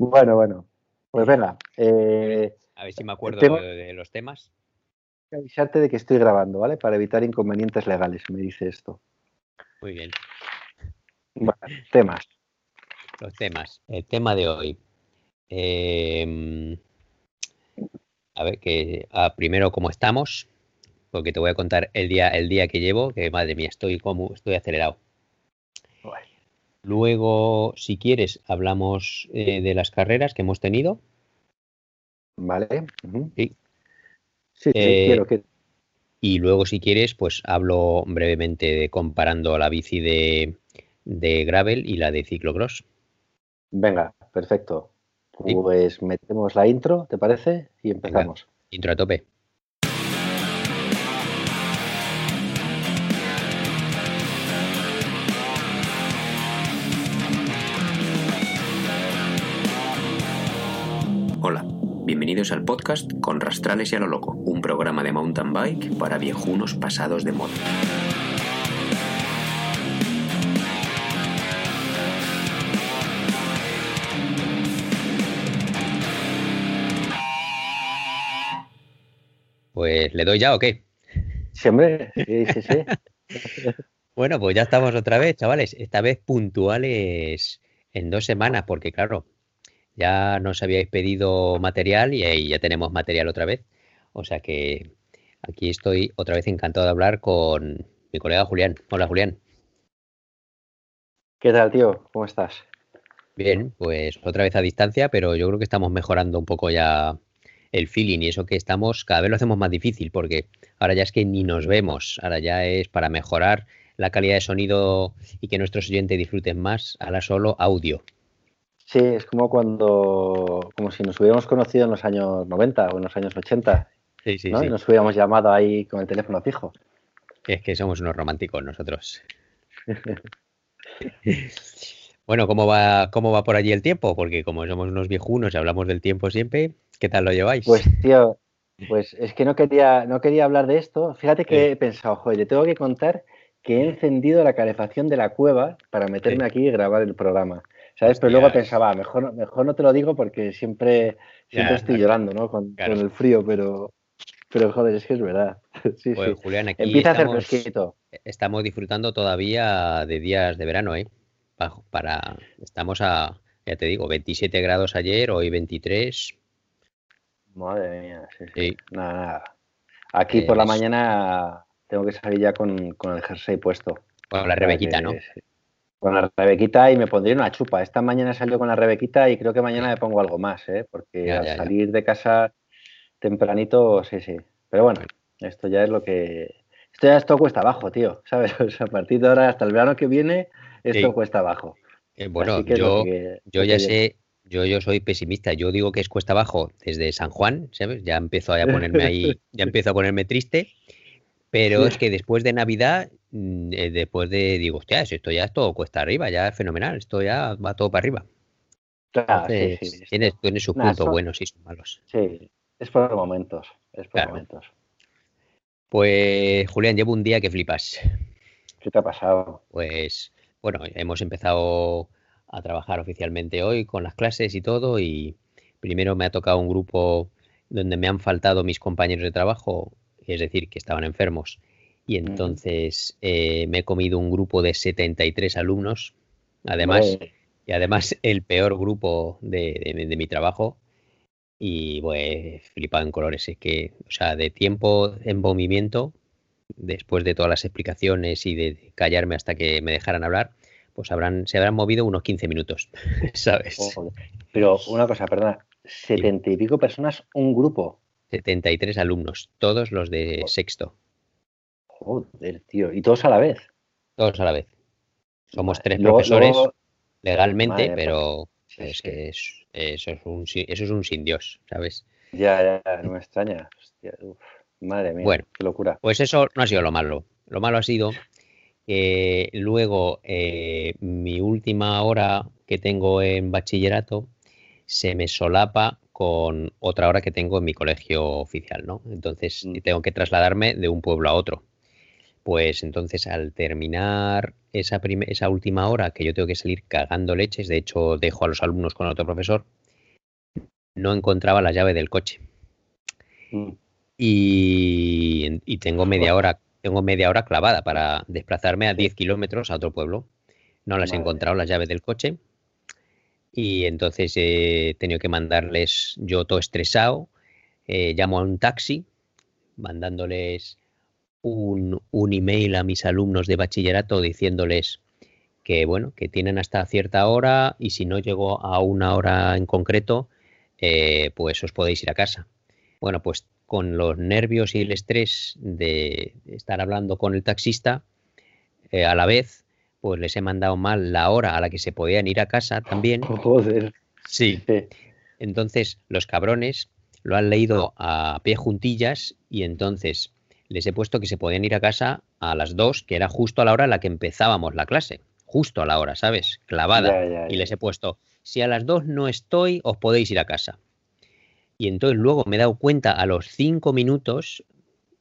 Bueno, bueno. Pues venga. Eh, a ver si me acuerdo de, los temas. Avisarte de que estoy grabando, ¿vale? Para evitar inconvenientes legales, me dice esto. Muy bien. Bueno, temas. Los temas. El tema de hoy. Em, a ver, que ah, primero cómo estamos, porque te voy a contar el día, el día que llevo, que madre mía, estoy como, estoy acelerado. Luego, si quieres, hablamos eh, de las carreras que hemos tenido. Vale. Sí. Sí, eh, quiero que. Y luego, si quieres, pues hablo brevemente de comparando la bici de, de gravel y la de ciclocross. Venga, perfecto. Pues metemos la intro, ¿te parece? Y empezamos. intro a tope. Bienvenidos al podcast Con Rastrales y a lo Loco, un programa de mountain bike para viejunos pasados de moda. Pues le doy ya o qué? Sí, hombre, sí, sí, sí. bueno, pues ya estamos otra vez, chavales. Esta vez puntuales en dos semanas, porque claro, ya nos habíais pedido material y ahí ya tenemos material otra vez. O sea que aquí estoy otra vez encantado de hablar con mi colega Julián. Hola, Julián. ¿Qué tal, tío? ¿Cómo estás? Bien, pues otra vez a distancia, pero yo creo que estamos mejorando un poco ya el feeling y eso que estamos, cada vez lo hacemos más difícil porque ahora ya es que ni nos vemos, ahora ya es para mejorar la calidad de sonido y que nuestros oyentes disfruten más, ahora solo audio. Sí, es como cuando, como si nos hubiéramos conocido en los años 90 o en los años 80, sí, sí, ¿no? Y nos hubiéramos llamado ahí con el teléfono fijo. Es que somos unos románticos nosotros. bueno, ¿cómo va, ¿cómo va por allí el tiempo? Porque como somos unos viejunos y hablamos del tiempo siempre, ¿Qué tal lo lleváis? Pues, tío, pues es que no quería, no quería hablar de esto. Fíjate que he pensado, joder, le tengo que contar que he encendido la calefacción de la cueva para meterme aquí y grabar el programa. ¿Sabes? Pero luego pensaba, mejor, mejor no te lo digo porque siempre, siempre estoy llorando, ¿no? Con, el frío, pero, pero joder, es que es verdad. sí, pues, sí. Julián, aquí Empieza estamos, a hacer fresquito. Estamos disfrutando todavía de días de verano, ¿eh? Para, estamos a, ya te digo, 27 grados ayer, hoy 23, Madre mía, sí, sí. Nada, nada. Aquí por la mañana tengo que salir ya con, el jersey puesto. Con la rebequita, ¿no? Con la rebequita y me pondría una chupa. Esta mañana salió con la rebequita y creo que mañana me pongo algo más, ¿eh? Porque al salir de casa tempranito, sí, sí. Pero bueno, esto ya es lo que... Esto ya esto cuesta abajo, tío, ¿sabes? a partir de ahora hasta el verano que viene, esto cuesta abajo. Eh, bueno, yo, yo ya sé, yo, yo soy pesimista. Yo digo que es cuesta abajo desde San Juan, ¿sabes? Ya empiezo a ponerme ahí, ya empiezo a ponerme triste. Pero es que después de Navidad, después de, digo, hostia, esto ya es todo cuesta arriba, ya es fenomenal, esto ya va todo para arriba. Claro, sí, sí, tiene, tiene sus puntos buenos y sus malos. Sí, es por momentos, es por momentos. Pues, Julián, llevo un día que flipas. ¿Qué te ha pasado? Pues, bueno, hemos empezado a trabajar oficialmente hoy con las clases y todo y primero me ha tocado un grupo donde me han faltado mis compañeros de trabajo, es decir, que estaban enfermos y entonces eh, me he comido un grupo de 73 alumnos, además, y además el peor grupo de, mi trabajo y pues flipado en colores, es que, o sea, de tiempo en movimiento, después de todas las explicaciones y de callarme hasta que me dejaran hablar, pues habrán, se habrán movido unos 15 minutos, ¿sabes? Pero una cosa, perdona, setenta y pico personas, un grupo. 73 alumnos, todos los de sexto. Joder, tío, ¿y todos a la vez? Todos a la vez. Somos tres profesores legalmente, pero es que eso, es un, eso es un sin Dios, ¿sabes? Ya, ya, no me extraña. madre mía, bueno, qué locura. Pues eso no ha sido lo malo. Lo malo ha sido luego, eh, mi última hora que tengo en bachillerato se me solapa con otra hora que tengo en mi colegio oficial, ¿no? Entonces mm. tengo que trasladarme de un pueblo a otro. Pues entonces al terminar esa, esa última hora que yo tengo que salir cagando leches, de hecho dejo a los alumnos con otro profesor, no encontraba la llave del coche. Mm. Y, y, tengo media hora, tengo media hora clavada para desplazarme a 10 kilómetros a otro pueblo. No las he encontrado las llaves del coche. Y entonces he tenido que mandarles, yo todo estresado, eh, llamo a un taxi, mandándoles un, un email a mis alumnos de bachillerato diciéndoles que bueno, que tienen hasta cierta hora y si no llego a una hora en concreto, eh, pues os podéis ir a casa. Bueno, pues con los nervios y el estrés de estar hablando con el taxista, eh, a la vez, pues les he mandado mal la hora a la que se podían ir a casa también. Joder. Sí. Entonces, los cabrones lo han leído a pie juntillas y entonces les he puesto que se podían ir a casa a las dos, que era justo a la hora a la que empezábamos la clase justo a la hora, ¿sabes? Clavada. Y les he puesto, si a las dos no estoy, os podéis ir a casa. Y entonces luego me he dado cuenta a los cinco minutos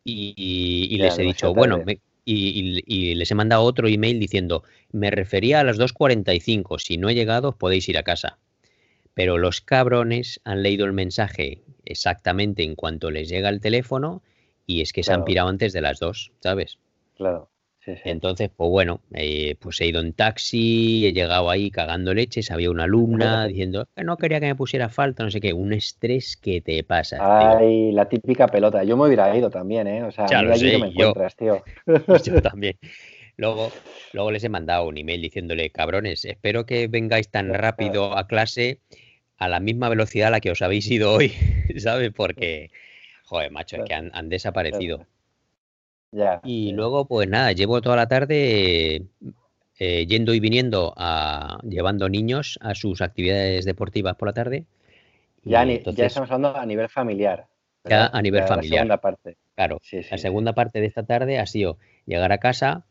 y, les he dicho, bueno, y, les he mandado otro email diciendo, me refería a las 2.45, si no he llegado, os podéis ir a casa. Pero los cabrones han leído el mensaje exactamente en cuanto les llega el teléfono y es que se han pirado antes de las dos, ¿sabes? Claro. Entonces, pues bueno, eh, pues he ido en taxi, he llegado ahí cagando leches, había una alumna diciendo que no quería que me pusiera falta, no sé qué, un estrés que te pasa. Ay, la típica pelota. Yo me hubiera ido también, ¿eh? O sea, ya allí sé, me encuentras, tío. Yo también. Luego, luego les he mandado un email diciéndole, cabrones, espero que vengáis tan rápido a clase a la misma velocidad a la que os habéis ido hoy, ¿sabes? Porque, joder, macho, es que han desaparecido y luego, pues nada, llevo toda la tarde eh, yendo y viniendo, a, llevando niños a sus actividades deportivas por la tarde. Ya, ya estamos hablando a nivel familiar. Ya a nivel familiar. La segunda parte. Claro, la segunda parte de esta tarde ha sido llegar a casa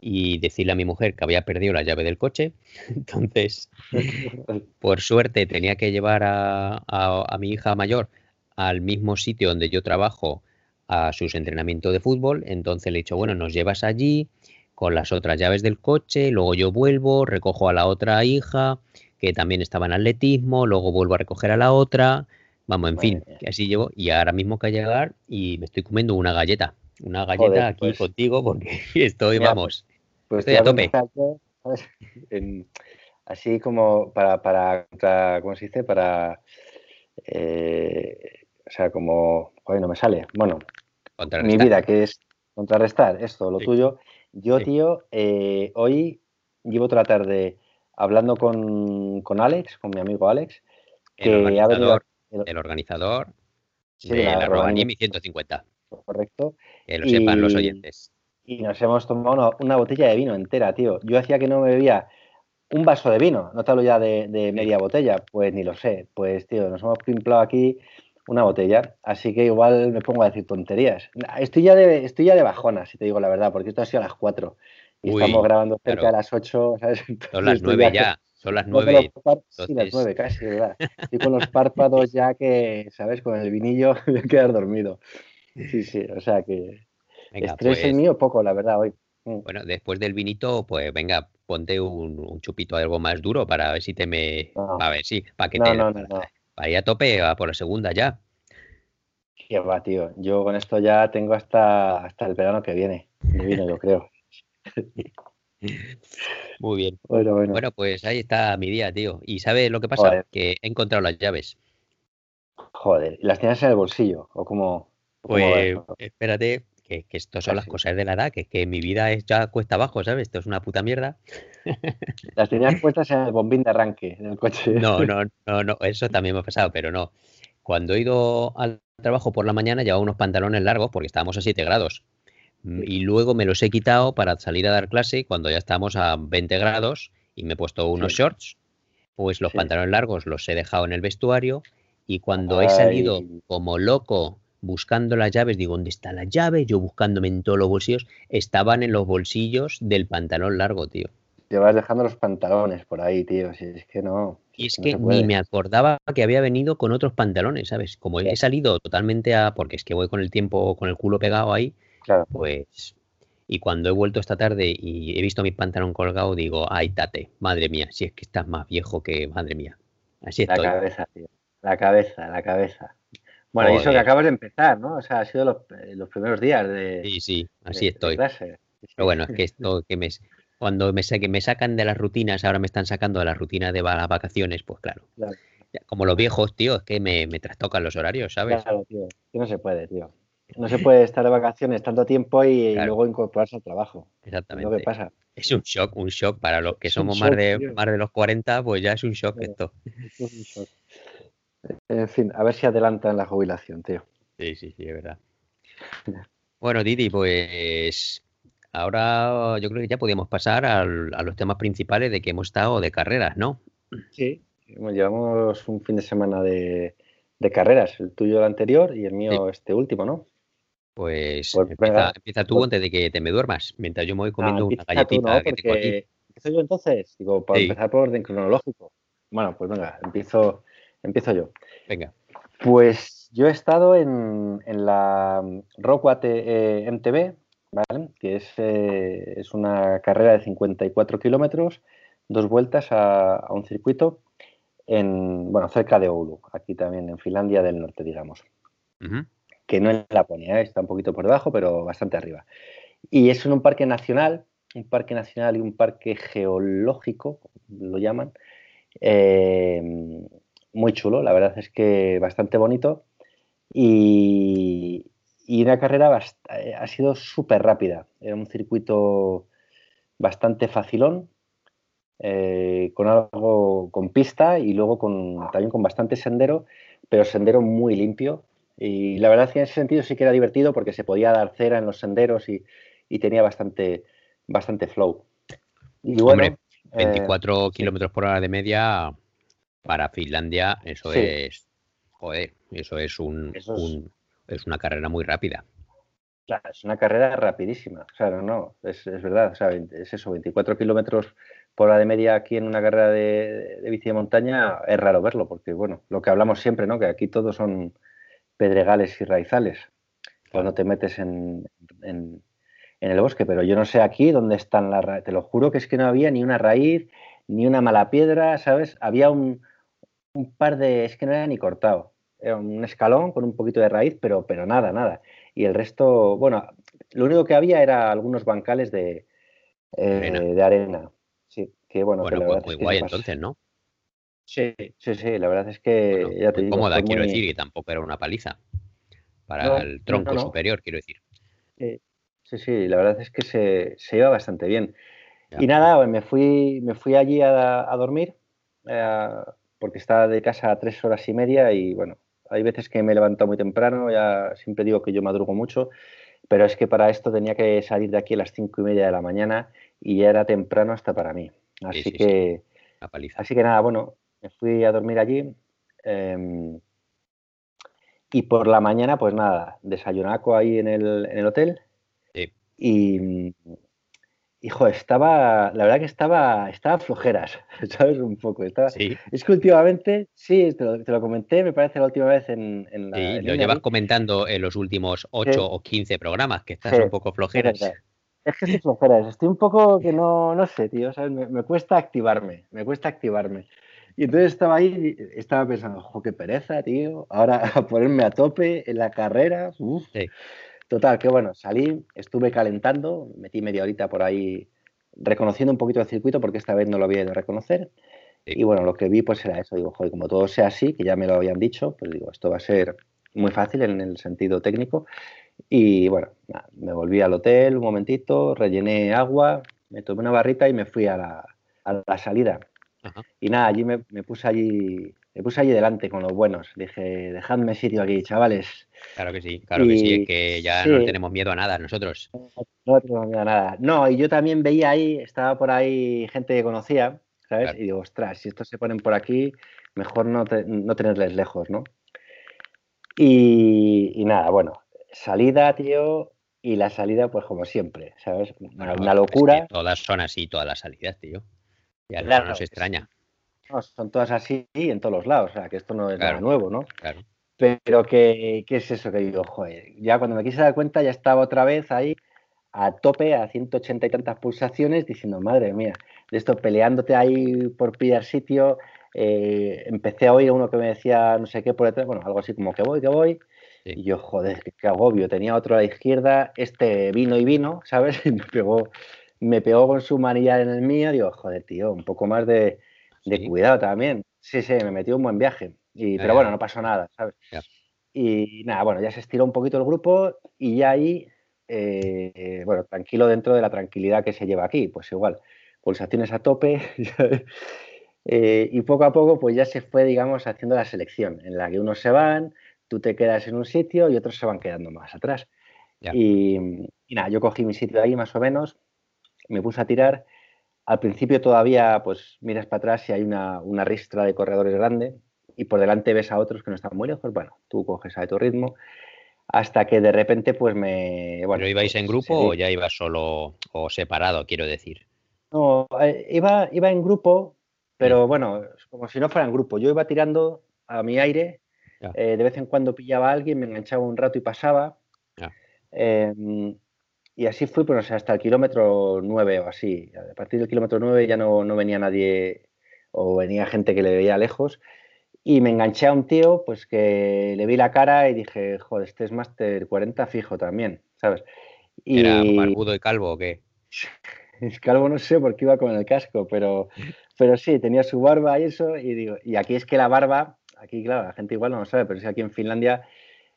y decirle a mi mujer que había perdido la llave del coche. Entonces, por suerte, tenía que llevar a mi hija mayor al mismo sitio donde yo trabajo a sus entrenamientos de fútbol. Entonces le he dicho, bueno, nos llevas allí con las otras llaves del coche, luego yo vuelvo, recojo a la otra hija que también estaba en atletismo, luego vuelvo a recoger a la otra. Vamos, en fin, que así llevo. Y ahora mismo que llegar y me estoy comiendo una galleta. Una galleta aquí pues contigo porque estoy, vamos, pues estoy a tope. así como para, para, ¿cómo se dice? Para, eh, o sea, como, hoy no me sale. Bueno, mi vida, que es contrarrestar esto, lo tuyo. Yo, tío, eh, hoy llevo toda la tarde hablando con, con, Alex, con mi amigo Alex, que el organizador, el, organizador de la, la 150. Correcto. Que lo sepan los oyentes. Y nos hemos tomado una, botella de vino entera, tío. Yo hacía que no me bebía un vaso de vino, no te hablo ya de, de media botella, pues ni lo sé. Pues, tío, nos hemos pimplado aquí una botella, así que igual me pongo a decir tonterías. Estoy ya de, estoy ya de bajona, si te digo la verdad, porque esto ha sido a las 4 y estamos grabando cerca de las 8, ¿sabes? son las 9 ya, son las 9. Sí, las 9 casi, ¿verdad? Estoy con los párpados ya que, ¿sabes? Con el vinillo voy a quedar dormido. Sí, sí, o sea que venga, estrés el pues mío poco, la verdad, hoy. Mm. Bueno, después del vinito, pues venga, ponte un, chupito de algo más duro para ver si te me... A ver, sí, para que te... No, no, no. Ahí a tope, a por la segunda ya. Qué va, tío. Yo con esto ya tengo hasta, hasta el verano que viene. De vino, yo creo. Muy bien. Bueno, bueno. bueno, pues ahí está mi día, tío. ¿Y sabes lo que pasa? Que he encontrado las llaves. Joder, ¿y las tienes en el bolsillo? ¿O como Pues espérate, que, que esto son las cosas de la edad, que, que mi vida es ya cuesta abajo, ¿sabes? Esto es una puta mierda. Las tenías puestas en el bombín de arranque del coche. No, no, no, no, eso también me ha pasado, pero no. Cuando he ido al trabajo por la mañana llevaba unos pantalones largos porque estábamos a 7 grados. Mm, y luego me los he quitado para salir a dar clase cuando ya estamos a 20 grados y me he puesto unos shorts. Pues los pantalones largos los he dejado en el vestuario y cuando he salido como loco buscando las llaves, digo, ¿dónde está la llave? Yo buscándome en todos los bolsillos, estaban en los bolsillos del pantalón largo, tío. Te vas dejando los pantalones por ahí, tío. Si es que no. Y es que, ni me acordaba que había venido con otros pantalones, ¿sabes? Como he salido totalmente a. Porque es que voy con el tiempo, con el culo pegado ahí. Claro. Pues. Y cuando he vuelto esta tarde y he visto mi pantalón colgado, digo, ay, tate, madre mía, si es que estás más viejo que madre mía. Así La cabeza, tío. La cabeza, la cabeza. Bueno, y eso que acabas de empezar, ¿no? O sea, ha sido los, los primeros días de. Sí, sí, así estoy. Pero bueno, es que esto que me, cuando me, que me sacan de las rutinas, ahora me están sacando de la rutina de las vacaciones, pues claro. Como los viejos, tío, es que me, me, trastocan los horarios, ¿sabes? Claro, tío. Que no se puede, tío. No se puede estar de vacaciones tanto tiempo y, luego incorporarse al trabajo. Exactamente. Es lo que pasa. Es un shock, un shock para los que somos más, de, más de los 40, pues ya es un shock esto. Es un shock. En fin, a ver si adelantan la jubilación, tío. Sí, sí, sí, es verdad. Bueno, Didi, pues ahora yo creo que ya podíamos pasar a los temas principales de que hemos estado de carreras, ¿no? Sí, llevamos un fin de semana de, carreras, el tuyo el anterior y el mío este último, ¿no? Pues, pues empieza, tú pues antes de que te me duermas, mientras yo me voy comiendo una galletita que tengo aquí. ¿Empiezo yo entonces? Digo, para empezar por orden cronológico. Bueno, pues venga, empiezo, empiezo yo. Venga. Pues yo he estado en, la Rockwat eh, MTB, ¿vale? que es, eh, es, una carrera de 54 kilómetros, dos vueltas a, un circuito en, bueno, cerca de Oulu, aquí también en Finlandia del Norte, digamos. Que no es Laponia, ¿eh? está un poquito por debajo, pero bastante arriba. Y es en un parque nacional, un parque nacional y un parque geológico, lo llaman, eh, muy chulo, la verdad es que bastante bonito. Y, y una carrera eh, ha sido súper rápida. Era un circuito bastante facilón, eh, con algo con pista y luego con, también con bastante sendero, pero sendero muy limpio. Y la verdad es que en ese sentido sí que era divertido porque se podía dar cera en los senderos y, tenía bastante, bastante flow. Y Hombre, 24 eh, kilómetros por hora de media para Finlandia, eso es, joder, eso es un, es una carrera muy rápida. Claro, es una carrera rapidísima. O sea, no, no, es, verdad. O sea, es eso, 24 kilómetros por hora de media aquí en una carrera de, bici de montaña es raro verlo, porque, bueno, lo que hablamos siempre, ¿no? Que aquí todos son pedregales y raizales cuando te metes en, en, el bosque. Pero yo no sé aquí dónde están las raíces. Te lo juro que es que no había ni una raíz, ni una mala piedra, ¿sabes? Había un, un par de. Es que no era ni cortado un escalón con un poquito de raíz, pero, pero nada, nada. Y el resto, bueno, lo único que había era algunos bancales de, arena. Eh, de arena. Sí, que bueno. Bueno, pues muy guay entonces, ¿no? Sí, sí, sí, la verdad es que ya te digo, cómoda, quiero decir, que tampoco era una paliza para el tronco superior, quiero decir. Sí, sí, la verdad es que se, se iba bastante bien. Y nada, me fui, me fui allí a, dormir, eh, porque estaba de casa a tres horas y media y bueno, hay veces que me he levantado muy temprano, ya siempre digo que yo madrugo mucho, pero es que para esto tenía que salir de aquí a las cinco y media de la mañana y ya era temprano hasta para mí. Así que, así que nada, bueno, me fui a dormir allí. Em, y por la mañana, pues nada, desayunaco ahí en el, en el hotel. Y, hijo, estaba, la verdad que estaba, estaba flojeras, ¿sabes? Un poco. Estaba, Es que últimamente, sí, te lo, comenté, me parece la última vez en, en la. Sí, lo llevas comentando en los últimos 8 o 15 programas, que estás un poco flojeras. Es que estoy flojeras, estoy un poco que no, no sé, tío, ¿sabes? Me, cuesta activarme, me cuesta activarme. Y entonces estaba ahí, estaba pensando, ojo, qué pereza, tío, ahora a ponerme a tope en la carrera, uf. Sí. Total, que bueno, salí, estuve calentando, metí media horita por ahí reconociendo un poquito el circuito porque esta vez no lo había ido a reconocer. Y bueno, lo que vi pues era eso, digo, joder, como todo sea así, que ya me lo habían dicho, pues digo, esto va a ser muy fácil en el sentido técnico. Y bueno, me volví al hotel un momentito, rellené agua, me tomé una barrita y me fui a la, a la salida. Y nada, allí me, me, puse allí me puse allí delante con los buenos. Dije, dejadme sitio aquí, chavales. Claro que sí, claro que sí, es que ya no tenemos miedo a nada nosotros. No tenemos miedo a nada. No, y yo también veía ahí, estaba por ahí gente que conocía, ¿sabes? Y digo, ostras, si estos se ponen por aquí, mejor no, no tenerles lejos, ¿no? Y, nada, bueno, salida, tío, y la salida, pues como siempre, ¿sabes? Una, locura. todas son así, todas las salidas, tío. Ya no nos extraña son todas así en todos los lados, o sea, que esto no es nada nuevo, ¿no? Claro. Pero que, ¿qué es eso que digo? Joder, ya cuando me quise dar cuenta ya estaba otra vez ahí a tope, a 180 y tantas pulsaciones, diciendo, madre mía, de esto peleándote ahí por pillar sitio, eh, empecé a oír uno que me decía no sé qué por detrás, bueno, algo así como que voy, que voy. Y yo, joder, qué, agobio. Tenía otro a la izquierda, este vino y vino, ¿sabes? Y me pegó, me pegó con su manillar en el mío. Digo, joder, tío, un poco más de, cuidado también. Sí, sí, me metió un buen viaje. Y, pero bueno, no pasó nada, ¿sabes? Y nada, bueno, ya se estiró un poquito el grupo y ya ahí, eh, bueno, tranquilo dentro de la tranquilidad que se lleva aquí, pues igual, pulsaciones a tope. Eh, y poco a poco, pues ya se fue, digamos, haciendo la selección, en la que unos se van, tú te quedas en un sitio y otros se van quedando más atrás. Y, nada, yo cogí mi sitio ahí más o menos, me puse a tirar. Al principio todavía, pues miras para atrás y hay una, una ristra de corredores grande y por delante ves a otros que no están muy lejos. Bueno, tú coges a tu ritmo hasta que de repente pues me... Bueno, ¿Pero ibais en grupo o ya ibas solo o separado, quiero decir? No, eh, iba, iba en grupo, pero bueno, como si no fuera en grupo. Yo iba tirando a mi aire eh, de vez en cuando pillaba a alguien, me enganchaba un rato y pasaba. Y así fui, pues hasta el kilómetro 9 o así. A partir del kilómetro 9 ya no, venía nadie o venía gente que le veía lejos. Y me enganché a un tío, pues que le vi la cara y dije, joder, este es Master 40 fijo también, ¿sabes? Y... ¿Era barbudo y calvo o qué? calvo no sé porque iba con el casco, pero, pero sí, tenía su barba y eso. Y digo, y aquí es que la barba Aquí, claro, la gente igual no lo sabe, pero es que aquí en Finlandia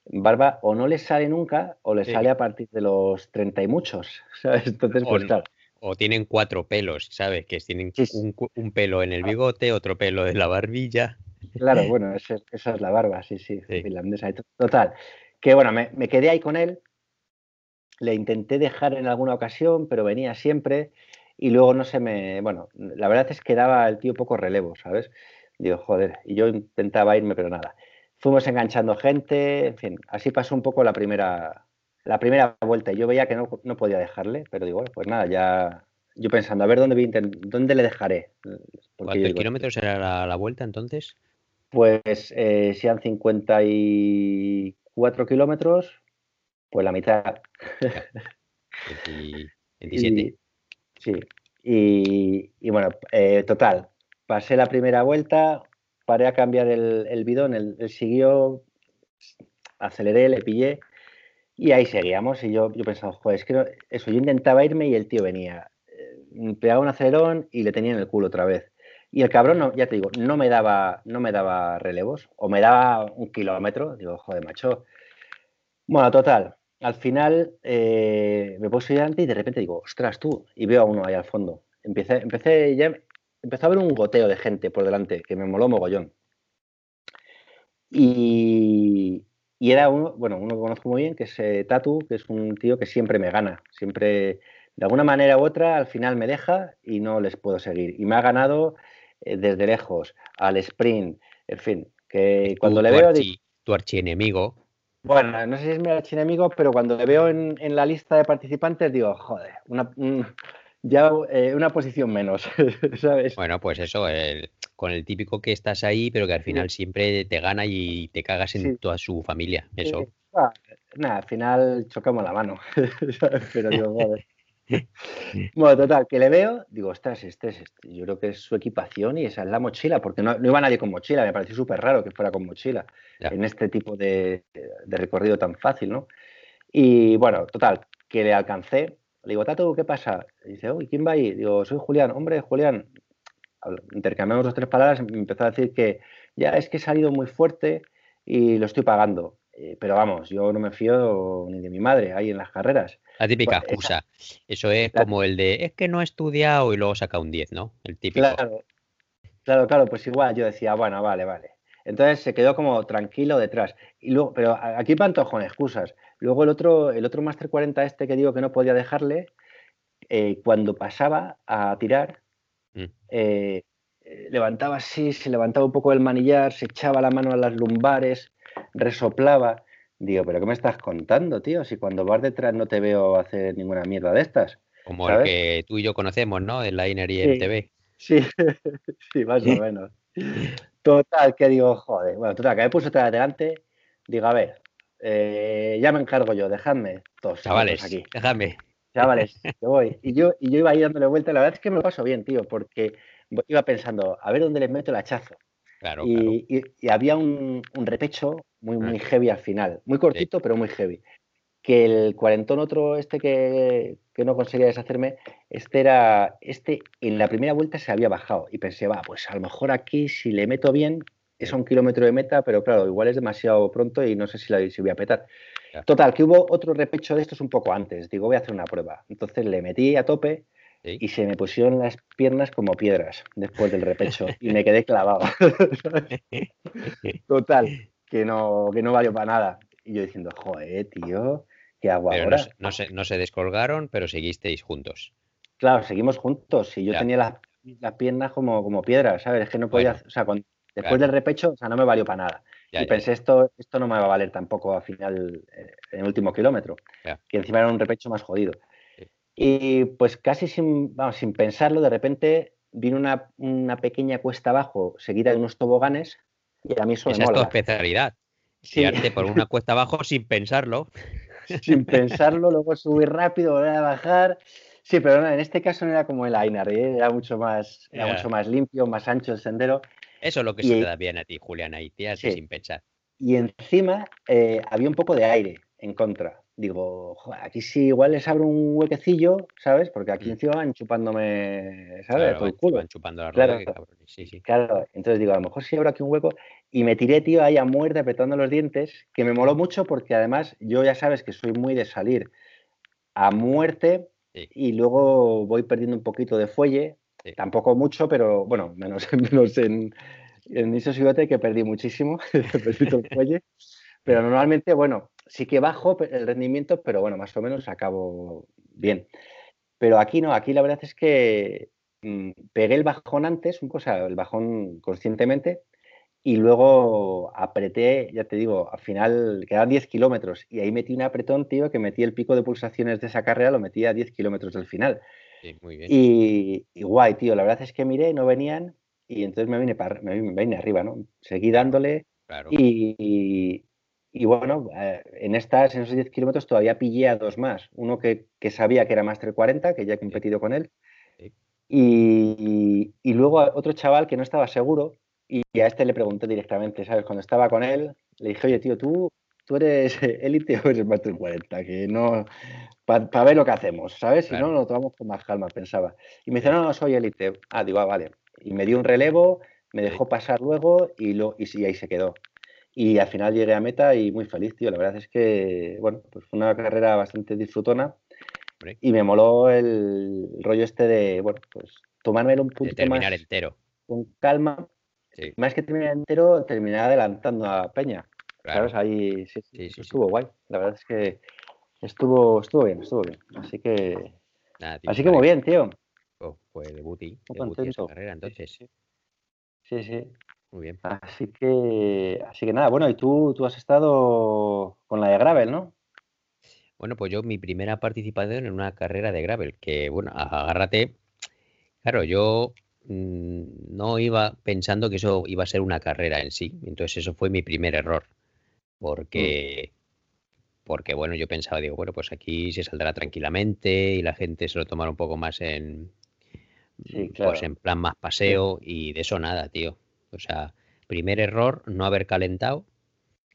barba o no le sale nunca o le sale a partir de los 30 y muchos, ¿sabes? Entonces, pues claro. O tienen cuatro pelos, ¿sabes? Que tienen un, pelo en el bigote, otro pelo en la barbilla. Claro, bueno, esa, es la barba, sí, sí, finlandesa. Total, que bueno, me, me, quedé ahí con él, le intenté dejar en alguna ocasión, pero venía siempre y luego no se me... Bueno, la verdad es que daba el tío poco relevo, ¿sabes? Digo, joder, y yo intentaba irme, pero nada. Fuimos enganchando gente, en fin, así pasó un poco la primera, la primera vuelta. Yo veía que no, podía dejarle, pero digo, pues nada, ya yo pensando, a ver dónde, voy, dónde le dejaré. ¿Cuántos kilómetros era la, vuelta entonces? Pues eh, sean 54 kilómetros, pues la mitad. 27. sí, y, bueno, eh, total, pasé la primera vuelta, paré a cambiar el, bidón, él, siguió, aceleré, le pillé y ahí seguíamos. Y yo, yo pensaba, joder, es que eso, yo intentaba irme y el tío venía, eh, pegaba un acelerón y le tenía en el culo otra vez. Y el cabrón, no, ya te digo, no me daba, no me daba relevos o me daba un kilómetro. Digo, joder, macho. Bueno, total. Al final eh, me puse delante y de repente digo, ostras, tú. Y veo a uno ahí al fondo. Empecé, empecé ya, empezó a haber un goteo de gente por delante que me moló mogollón. Y, era uno, bueno, uno que conozco muy bien, que es eh, Tatu, que es un tío que siempre me gana, siempre, de alguna manera u otra, al final me deja y no les puedo seguir. Y me ha ganado eh, desde lejos, al sprint, en fin, que cuando le veo... tu archienemigo. Bueno, no sé si es mi archienemigo, pero cuando le veo en, la lista de participantes digo, joder, una, ya eh, una posición menos, ¿sabes? Bueno, pues eso, con el típico que estás ahí, pero que al final siempre te gana y te cagas en toda su familia. Eso. Ah, nada, al final chocamos la mano, Pero digo, joder. Bueno, total, que le veo, digo, ostras, este es este. Yo creo que es su equipación y esa es la mochila, porque no, iba nadie con mochila, me pareció súper raro que fuera con mochila en este tipo de, de, recorrido tan fácil, ¿no? Y bueno, total, que le alcancé, le digo, Tato, ¿qué pasa? Y dice, uy, ¿quién va ahí? Digo, soy Julián. Hombre, Julián. Intercambiamos dos tres palabras y me empezó a decir que ya es que he salido muy fuerte y lo estoy pagando. Eh, pero vamos, yo no me fío ni de mi madre ahí en las carreras. La típica pues, excusa. Eso es como el de, es que no he estudiado y luego saca un 10, ¿no? El típico. Claro, claro, claro, pues igual yo decía, bueno, vale, vale. Entonces se quedó como tranquilo detrás. Y luego, pero aquí panto con excusas. Luego el otro, el otro Master 40 este que digo que no podía dejarle, eh, cuando pasaba a tirar, mm. eh, levantaba así, se levantaba un poco el manillar, se echaba la mano a las lumbares, resoplaba. Digo, ¿pero qué me estás contando, tío? Si cuando vas detrás no te veo hacer ninguna mierda de estas. Como el que tú y yo conocemos, ¿no? El Liner y el TV. Sí, sí, más o menos. Total, que digo, joder. Bueno, total, que me puse otra adelante. Digo, a ver, eh, ya me encargo yo, dejadme. Todos Chavales, aquí. dejadme. Chavales, yo voy. Y yo, y yo iba ahí dándole vuelta. La verdad es que me lo paso bien, tío, porque iba pensando, a ver dónde les meto el hachazo. Claro, y, y- y había un, un repecho muy, muy heavy al final, muy cortito, pero muy heavy. Que el cuarentón otro, este que, que no conseguía deshacerme, este era, este en la primera vuelta se había bajado y pensé, va, pues a lo mejor aquí si le meto bien es a un kilómetro de meta, pero claro, igual es demasiado pronto y no sé si, la, si voy a petar. Total, que hubo otro repecho de estos un poco antes. Digo, voy a hacer una prueba. Entonces le metí a tope Sí. y se me pusieron las piernas como piedras después del repecho y me quedé clavado. Total, que no, que no valió para nada. Y yo diciendo, joder, tío, ¿qué hago Pero ahora? no, se- no se, no se descolgaron, pero seguisteis juntos. Claro, seguimos juntos y yo tenía las, las piernas como, como piedras, ¿sabes? Es que no podía, Bueno, o sea, cuando- después claro. del repecho, o sea, no me valió para nada. Ya, y ya, pensé, esto, esto no me va a valer tampoco al final, eh, en el último kilómetro, que encima era un repecho más jodido. Sí. Y pues casi sin, vamos, sin pensarlo, de repente vino una, una pequeña cuesta abajo seguida de unos toboganes y a mí eso Esa me es tu especialidad. Sí. Tirarte por una cuesta abajo sin pensarlo. sin pensarlo, luego subir rápido, volver a bajar. Sí, pero no, en este caso no era como el Ainar, ¿eh? era mucho más, era mucho más limpio, más ancho el sendero. Eso es lo que Y- se te da bien a ti, Julián, ahí tirarte Sí. sin pensar. Y encima eh, había un poco de aire en contra. Digo, "Joder, aquí sí igual les abro un huequecillo, ¿sabes? Porque aquí Mm. encima van chupándome, ¿sabes? Claro, Por el culo. van chupando la Claro. rueda, cabrones. Sí, sí. Claro, entonces digo, a lo mejor sí abro aquí un hueco. Y me tiré, tío, ahí a muerte, apretando los dientes, que me moló mucho porque además yo ya sabes que soy muy de salir a muerte Sí. y luego voy perdiendo un poquito de fuelle. Tampoco mucho, pero bueno, menos, menos en, en Isos Bigote, que perdí muchísimo, el fuelle. Pero normalmente, bueno, sí que bajo el rendimiento, pero bueno, más o menos acabo bien. Pero aquí no, aquí la verdad es que mm, pegué el bajón antes, un cosa, el bajón conscientemente, y luego apreté, ya te digo, al final quedaban 10 kilómetros, y ahí metí un apretón, tío, que metí el pico de pulsaciones de esa carrera, lo metí a 10 kilómetros del final. Sí, muy bien. Y, y guay, tío, la verdad es que miré, no venían, y entonces me vine, para, me vine- arriba, ¿no? Seguí dándole, Claro. y, y- y bueno, eh, en estas, en esos 10 kilómetros todavía pillé a dos más. Uno que, que sabía que era Master 40, que ya he competido con él. Sí. Y, y luego otro chaval que no estaba seguro. Y a este le pregunté directamente, ¿sabes? Cuando estaba con él, le dije, oye, tío, ¿tú, tú eres élite o eres Master 40? Que no. Para ver lo que hacemos, ¿sabes? Si Claro. no, lo tomamos con más calma, pensaba. Y me dice, no, no, soy élite. Ah, digo, ah, vale. Y me dio un relevo, me dejó pasar luego y, lo, y ahí se quedó. Y al final llegué a meta y muy feliz, tío. La verdad es que, bueno, pues fue una carrera bastante disfrutona y me moló el rollo este de, bueno, pues tomármelo un De poquito terminar más entero. con calma. Sí, Más que terminar entero, terminar adelantando a Peña. Claro. ¿Sabes? Ahí sí, sí, Sí, estuvo guay. La verdad es que estuvo, estuvo bien, estuvo bien. Así que, Nada, tío, así que muy bien, tío. Oh, pues esa contento. carrera, entonces. sí, sí. Sí, sí. Muy bien. Así que, así que nada, bueno, y tú, tú has estado con la de Gravel, ¿no? Bueno, pues yo mi primera participación en una carrera de gravel, que bueno, agárrate. Claro, yo mm, no iba pensando que eso iba a ser una carrera en sí. Entonces eso fue mi primer error. Porque, porque bueno, yo pensaba, digo, bueno, pues aquí se saldrá tranquilamente y la gente se lo tomará un poco más en, Sí, mm, claro. pues en plan más paseo y de eso nada, tío. O sea, primer error, no haber calentado.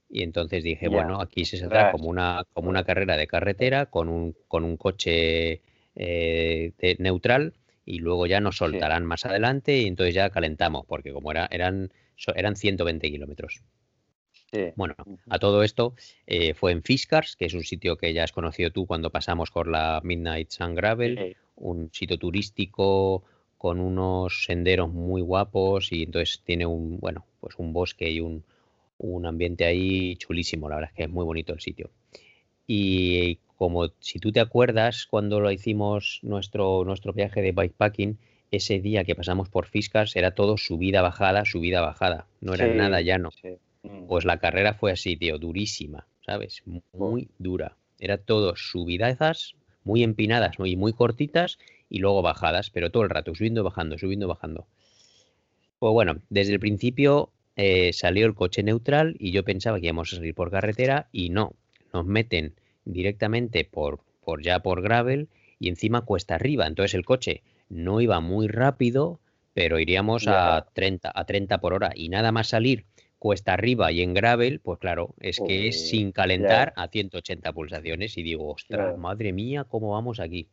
Y entonces dije, bueno, aquí se saldrá como una, como una carrera de carretera con un, con un coche eh, de- neutral y luego ya nos soltarán más adelante y entonces ya calentamos, porque como era, eran, eran 120 kilómetros. Sí. Bueno, a todo esto eh, fue en Fiskars, que es un sitio que ya has conocido tú cuando pasamos por la Midnight Sun Gravel, Sí. un sitio turístico con unos senderos muy guapos y entonces tiene un, bueno, pues un bosque y un, un ambiente ahí chulísimo, la verdad es que es muy bonito el sitio. Y como si tú te acuerdas cuando lo hicimos nuestro, nuestro viaje de bikepacking, ese día que pasamos por Fiskars era todo subida, bajada, subida, bajada, no era Sí, nada llano. sí. Mm. Pues la carrera fue así, tío, durísima, ¿sabes? Mu- Muy dura. Era todo subidazas, muy empinadas ¿no? y muy cortitas y luego bajadas, pero todo el rato, subiendo, bajando, subiendo, bajando. Pues bueno, desde el principio eh, salió el coche neutral y yo pensaba que íbamos a salir por carretera y no, nos meten directamente por, por ya por gravel y encima cuesta arriba. Entonces el coche no iba muy rápido, pero iríamos a 30, a 30 por hora y nada más salir cuesta arriba y en gravel, pues claro, es que es sin calentar a 180 pulsaciones y digo, ostras, madre mía, ¿cómo vamos aquí?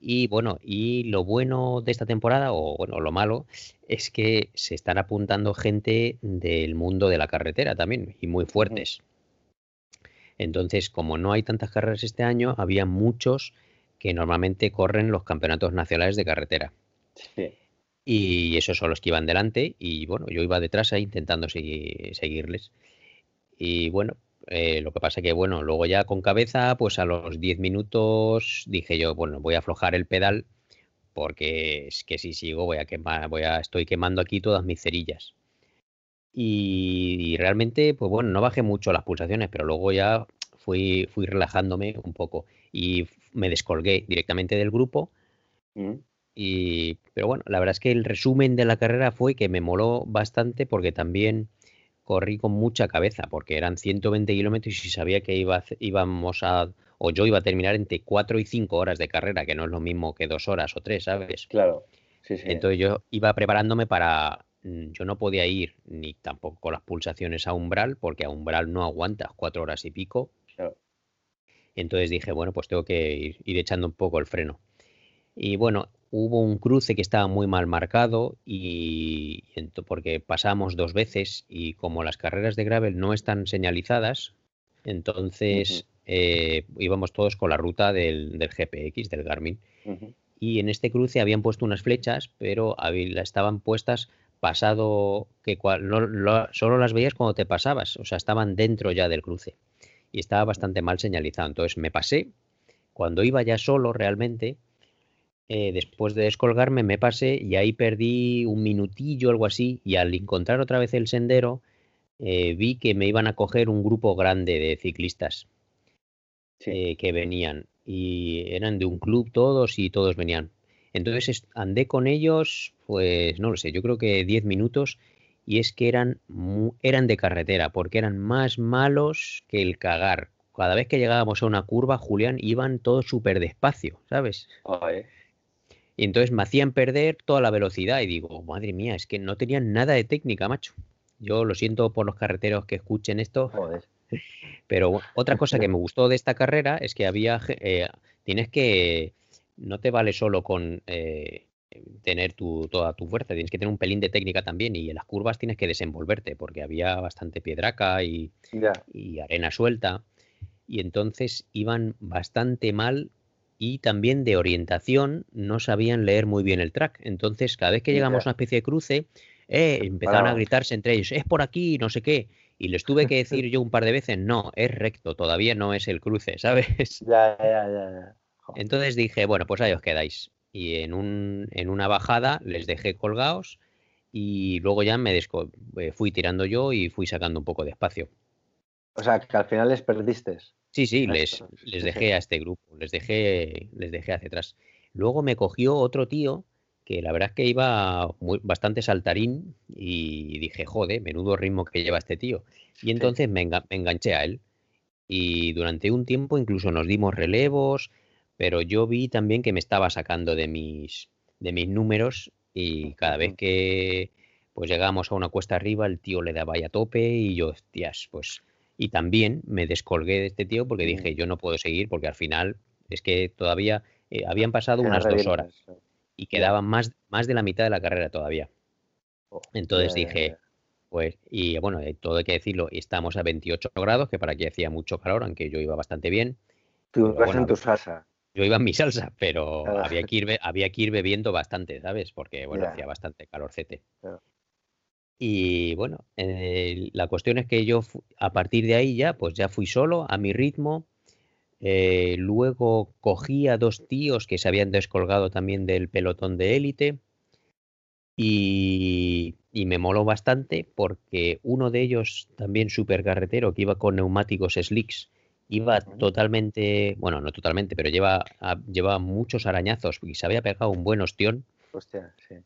Y bueno, y lo bueno de esta temporada, o bueno, lo malo, es que se están apuntando gente del mundo de la carretera también, y muy fuertes. Entonces, como no hay tantas carreras este año, había muchos que normalmente corren los campeonatos nacionales de carretera. Sí. Y esos son los que iban delante y bueno, yo iba detrás ahí intentando seguirles. Y bueno, eh, lo que pasa que bueno, luego ya con cabeza, pues a los 10 minutos dije yo, bueno, voy a aflojar el pedal porque es que si sigo voy a quemar, voy a, estoy quemando aquí todas mis cerillas. Y, realmente, pues bueno, no bajé mucho las pulsaciones, pero luego ya fui, fui relajándome un poco y me descolgué directamente del grupo. Mm. Y, pero bueno, la verdad es que el resumen de la carrera fue que me moló bastante porque también corrí con mucha cabeza, porque eran 120 kilómetros y sabía que iba, íbamos a, o yo iba a terminar entre 4 y 5 horas de carrera, que no es lo mismo que dos horas o tres, ¿sabes? Claro. Sí, sí. Entonces yo iba preparándome para, mm, yo no podía ir ni tampoco las pulsaciones a umbral, porque a umbral no aguantas cuatro horas y pico. Claro. Entonces dije, bueno, pues tengo que ir, ir echando un poco el freno. Y bueno, hubo un cruce que estaba muy mal marcado y, porque pasamos dos veces y como las carreras de gravel no están señalizadas, entonces eh, íbamos todos con la ruta del, GPX, del Garmin. Y en este cruce habían puesto unas flechas, pero estaban puestas pasado que solo las veías cuando te pasabas, o sea, estaban dentro ya del cruce y estaba bastante mal señalizado. Entonces me pasé, cuando iba ya solo realmente, eh, después de descolgarme me pasé y ahí perdí un minutillo, algo así, y al encontrar otra vez el sendero, eh, vi que me iban a coger un grupo grande de ciclistas eh, que venían y eran de un club todos y todos venían. Entonces andé con ellos, pues no lo sé, yo creo que 10 minutos y es que eran, eran de carretera porque eran más malos que el cagar. Cada vez que llegábamos a una curva, Julián, iban todos súper despacio, ¿sabes? Y entonces me hacían perder toda la velocidad y digo, madre mía, es que no tenían nada de técnica, macho. Yo lo siento por los carreteros que escuchen esto. Pero otra cosa que me gustó de esta carrera es que había, eh, tienes que, no te vale solo con eh, tener tu, toda tu fuerza, tienes que tener un pelín de técnica también y en las curvas tienes que desenvolverte porque había bastante piedraca y, y arena suelta y entonces iban bastante mal y también de orientación no sabían leer muy bien el track. Entonces, cada vez que llegamos a una especie de cruce, eh, empezaron a gritarse entre ellos, es por aquí, no sé qué. Y les tuve que decir yo un par de veces, no, es recto, todavía no es el cruce, ¿sabes? Ya, ya, ya. Entonces dije, bueno, pues ahí os quedáis. Y en, un, en una bajada les dejé colgados y luego ya me eh, fui tirando yo y fui sacando un poco de espacio. O sea, que al final les perdiste. Sí, sí, les, les dejé a este grupo, les dejé, les dejé hacia atrás. Luego me cogió otro tío que la verdad es que iba muy, bastante saltarín y dije, joder, menudo ritmo que lleva este tío. Y entonces me, enganché a él. Y durante un tiempo incluso nos dimos relevos, pero yo vi también que me estaba sacando de mis, de mis números y cada vez que pues llegábamos a una cuesta arriba, el tío le daba ya a tope y yo, hostias, pues y también me descolgué de este tío porque dije, yo no puedo seguir porque al final es que todavía eh, habían pasado unas dos horas y quedaban más, más de la mitad de la carrera todavía. Entonces dije, pues, y bueno, eh, todo hay que decirlo, estamos a 28 grados, que para aquí hacía mucho calor, aunque yo iba bastante bien. Tú ibas en tu salsa. Yo iba en mi salsa, pero ah. había, que ir, había que ir bebiendo bastante, ¿sabes? Porque, bueno, hacía bastante calorcete. Y bueno, eh, la cuestión es que yo a partir de ahí ya, pues ya fui solo a mi ritmo. Eh, luego cogí a dos tíos que se habían descolgado también del pelotón de élite. Y, me moló bastante porque uno de ellos, también super carretero, que iba con neumáticos slicks, iba totalmente, bueno, no totalmente, pero lleva, lleva muchos arañazos y se había pegado un buen ostión. Hostia, sí.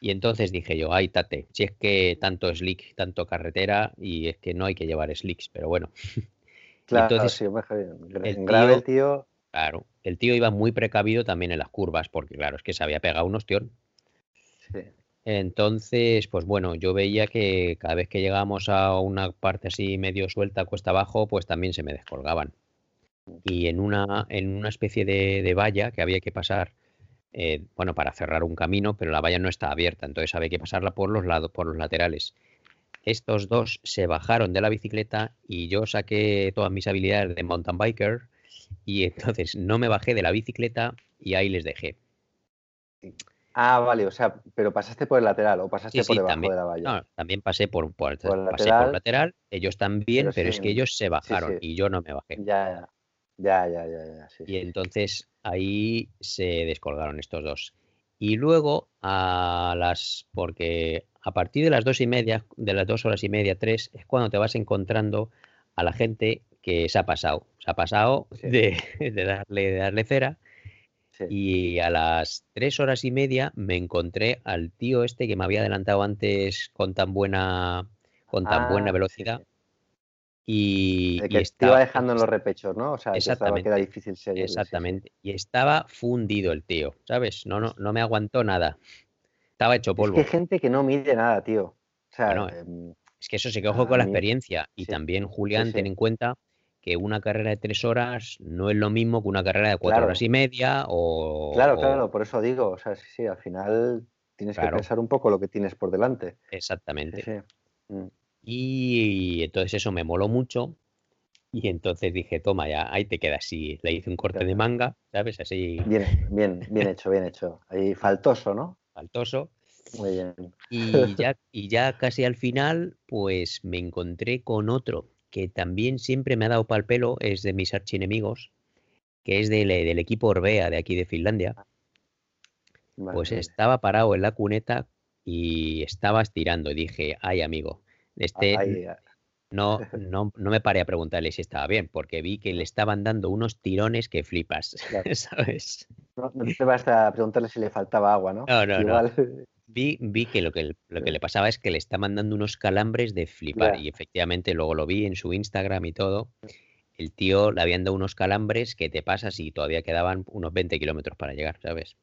Y entonces dije yo, ay, tate, si es que tanto slick, tanto carretera, y es que no hay que llevar slicks, pero bueno. Claro, entonces, sí, el grave el tío. Claro, el tío iba muy precavido también en las curvas, porque claro, es que se había pegado un ostión. Sí. Entonces, pues bueno, yo veía que cada vez que llegábamos a una parte así medio suelta, cuesta abajo, pues también se me descolgaban. Y en una, en una especie de, valla que había que pasar, eh, bueno, para cerrar un camino, pero la valla no está abierta, entonces había que pasarla por los lados, por los laterales. Estos dos se bajaron de la bicicleta y yo saqué todas mis habilidades de mountain biker y entonces no me bajé de la bicicleta y ahí les dejé. Ah, vale, o sea, pero pasaste por el lateral o pasaste por debajo de la valla. No, también pasé por, por, por pasé lateral, por lateral, ellos también, pero, es que ellos se bajaron y yo no me bajé. Ya, ya, ya, ya, ya. y entonces ahí se descolgaron estos dos. Y luego a las, porque a partir de las dos y media, de las dos horas y media, tres, es cuando te vas encontrando a la gente que se ha pasado. Se ha pasado de, de, darle, de darle cera y a las tres horas y media me encontré al tío este que me había adelantado antes con tan buena, con tan buena ah, velocidad. Y, que estaba dejando en los repechos, ¿no? O sea, exactamente, que difícil seguir. Exactamente. Y estaba fundido el tío, ¿sabes? No, no, no me aguantó nada. Estaba hecho polvo. Es que hay gente que no mide nada, tío. O sea, em, es que eso se quejó con la experiencia. Y también, Julián, ten en cuenta que una carrera de tres horas no es lo mismo que una carrera de cuatro horas y media o... Claro, claro, por eso digo, o sea, sí, sí, al final tienes que pensar un poco lo que tienes por delante. Exactamente. Mm. Y entonces eso me moló mucho y entonces dije, toma, ya, ahí te quedas. Y le hice un corte de manga, ¿sabes? Así. Bien, bien, bien hecho, bien hecho. Ahí faltoso, ¿no? Faltoso. Muy bien. Y ya, y ya casi al final, pues me encontré con otro que también siempre me ha dado pal pelo, es de mis archienemigos, que es del, del equipo Orbea de aquí de Finlandia. Pues estaba parado en la cuneta y estaba estirando. Y dije, ay amigo, este no, no, no me paré a preguntarle si estaba bien, porque vi que le estaban dando unos tirones que flipas, ¿sabes? No, te vas a preguntarle si le faltaba agua, ¿no? No, no, no. Vi, vi que, lo que lo que le pasaba es que le está mandando unos calambres de flipar. Y efectivamente luego lo vi en su Instagram y todo. El tío le habían dado unos calambres que te pasas y todavía quedaban unos 20 kilómetros para llegar, ¿sabes?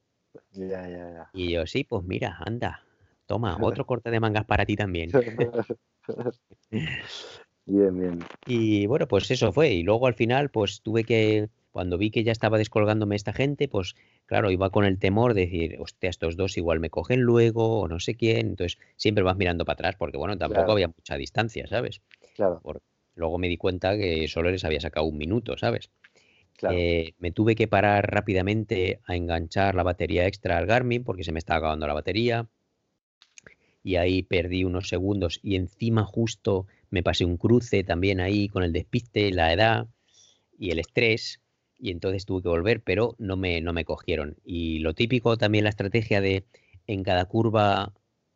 Ya, ya, ya. Y yo, sí, pues mira, anda, toma, otro corte de mangas para ti también. bien, bien. Y bueno, pues eso fue. Y luego al final, pues tuve que, cuando vi que ya estaba descolgándome esta gente, pues claro, iba con el temor de decir, hostia, estos dos igual me cogen luego o no sé quién. Entonces siempre vas mirando para atrás porque, bueno, tampoco había mucha distancia, ¿sabes? Claro. luego me di cuenta que solo les había sacado un minuto, ¿sabes? Eh, me tuve que parar rápidamente a enganchar la batería extra al Garmin porque se me estaba acabando la batería. Y ahí perdí unos segundos y encima justo me pasé un cruce también ahí con el despiste, la edad y el estrés y entonces tuve que volver, pero no me, no me cogieron. Y lo típico también la estrategia de en cada curva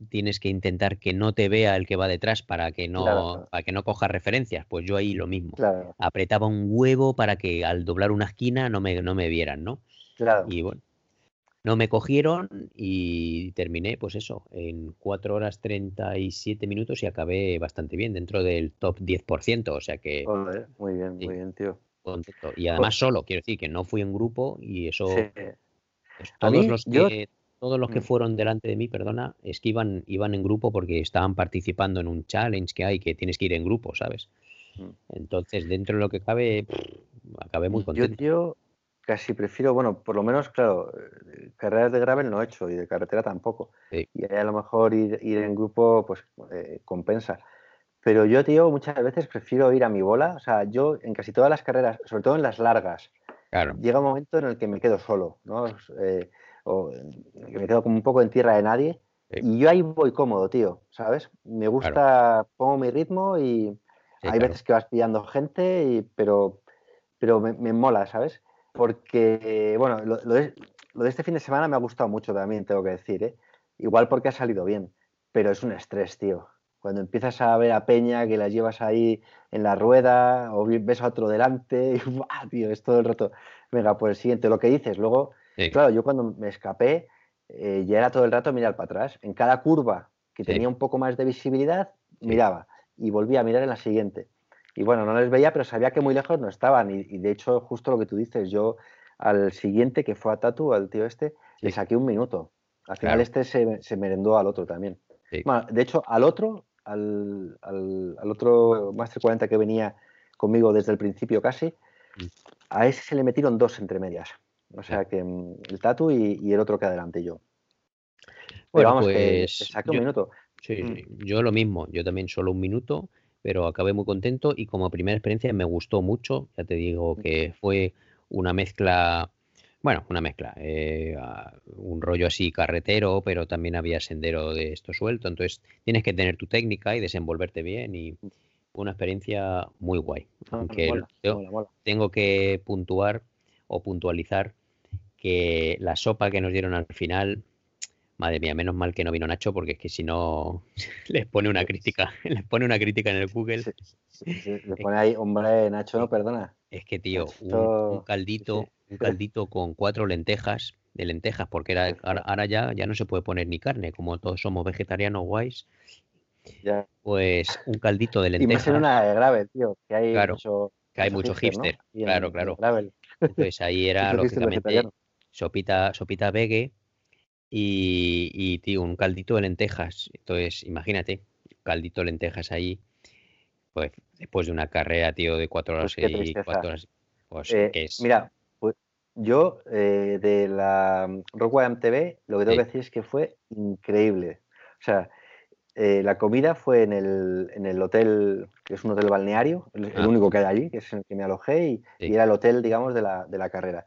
tienes que intentar que no te vea el que va detrás para que no, para que no coja referencias. Pues yo ahí lo mismo. Apretaba un huevo para que al doblar una esquina no me, no me vieran, ¿no? Claro. Y bueno, no me cogieron y terminé, pues eso, en 4 horas 37 minutos y acabé bastante bien, dentro del top 10%. O sea que. muy bien, muy bien, tío. Y además solo, quiero decir que no fui en grupo y eso. todos, los que, todos los que mm. fueron delante de mí, perdona, es que iban, iban en grupo porque estaban participando en un challenge que hay que tienes que ir en grupo, ¿sabes? Mm. Entonces, dentro de lo que cabe, acabé muy contento. Yo, casi prefiero, bueno, por lo menos, claro, eh, carreras de gravel no he hecho y de carretera tampoco. Y a lo mejor ir, en grupo, pues eh, compensa. Pero yo, tío, muchas veces prefiero ir a mi bola. O sea, yo en casi todas las carreras, sobre todo en las largas, llega un momento en el que me quedo solo, ¿no? Eh, o que me quedo como un poco en tierra de nadie. Y yo ahí voy cómodo, tío, ¿sabes? Me gusta, pongo mi ritmo y hay veces que vas pillando gente, y, pero, pero me, mola, ¿sabes? Porque, bueno, lo, de, lo, de, este fin de semana me ha gustado mucho también, tengo que decir, ¿eh? Igual porque ha salido bien, pero es un estrés, tío. Cuando empiezas a ver a Peña que la llevas ahí en la rueda o ves a otro delante, y ¡buah, tío! Es todo el rato. Venga, pues el siguiente, lo que dices. Luego, claro, yo cuando me escapé, eh, ya era todo el rato mirar para atrás. En cada curva que tenía un poco más de visibilidad, miraba y volvía a mirar en la siguiente. Y bueno, no les veía, pero sabía que muy lejos no estaban. Y, de hecho, justo lo que tú dices, yo al siguiente, que fue a Tatu, al tío este, le saqué un minuto. Al final este se, merendó al otro también. de hecho, al otro, al, al, otro Master 40 que venía conmigo desde el principio casi, mm. a ese se le metieron dos entre medias. O sea que mm, el Tatu y, el otro que adelante yo. Pero vamos, pues, que un minuto. Sí, mm. yo lo mismo, yo también solo un minuto, pero acabé muy contento y como primera experiencia me gustó mucho, ya te digo que fue una mezcla bueno, una mezcla. Eh, un rollo así carretero, pero también había sendero de esto suelto. Entonces tienes que tener tu técnica y desenvolverte bien y una experiencia muy guay. Ah, Aunque tengo que puntuar o puntualizar que la sopa que nos dieron al final, madre mía, menos mal que no vino Nacho, porque es que si no les pone una crítica, les pone una crítica en el Google. le pone ahí, hombre, Nacho, no perdona. Es que, tío, un caldito un caldito con cuatro lentejas, de lentejas, porque era, ahora, ya, ya no se puede poner ni carne, como todos somos vegetarianos guays. Pues un caldito de lentejas. Y más en una grave, tío, que hay mucho, que hay mucho hipster. Claro, claro. Entonces ahí era, lógicamente, sopita, sopita vegue y, y, tío, un caldito de lentejas. Entonces, imagínate, caldito de lentejas ahí, pues después de una carrera, tío, de cuatro pues horas y cuatro horas. Pues, eh, es? Mira, yo, eh, de la Rockwood TV, lo que tengo que decir es que fue increíble. O sea, eh, la comida fue en el, en el, hotel, que es un hotel balneario, el, ah. único que hay allí, que es en el que me alojé, y, era el hotel, digamos, de la, de la carrera.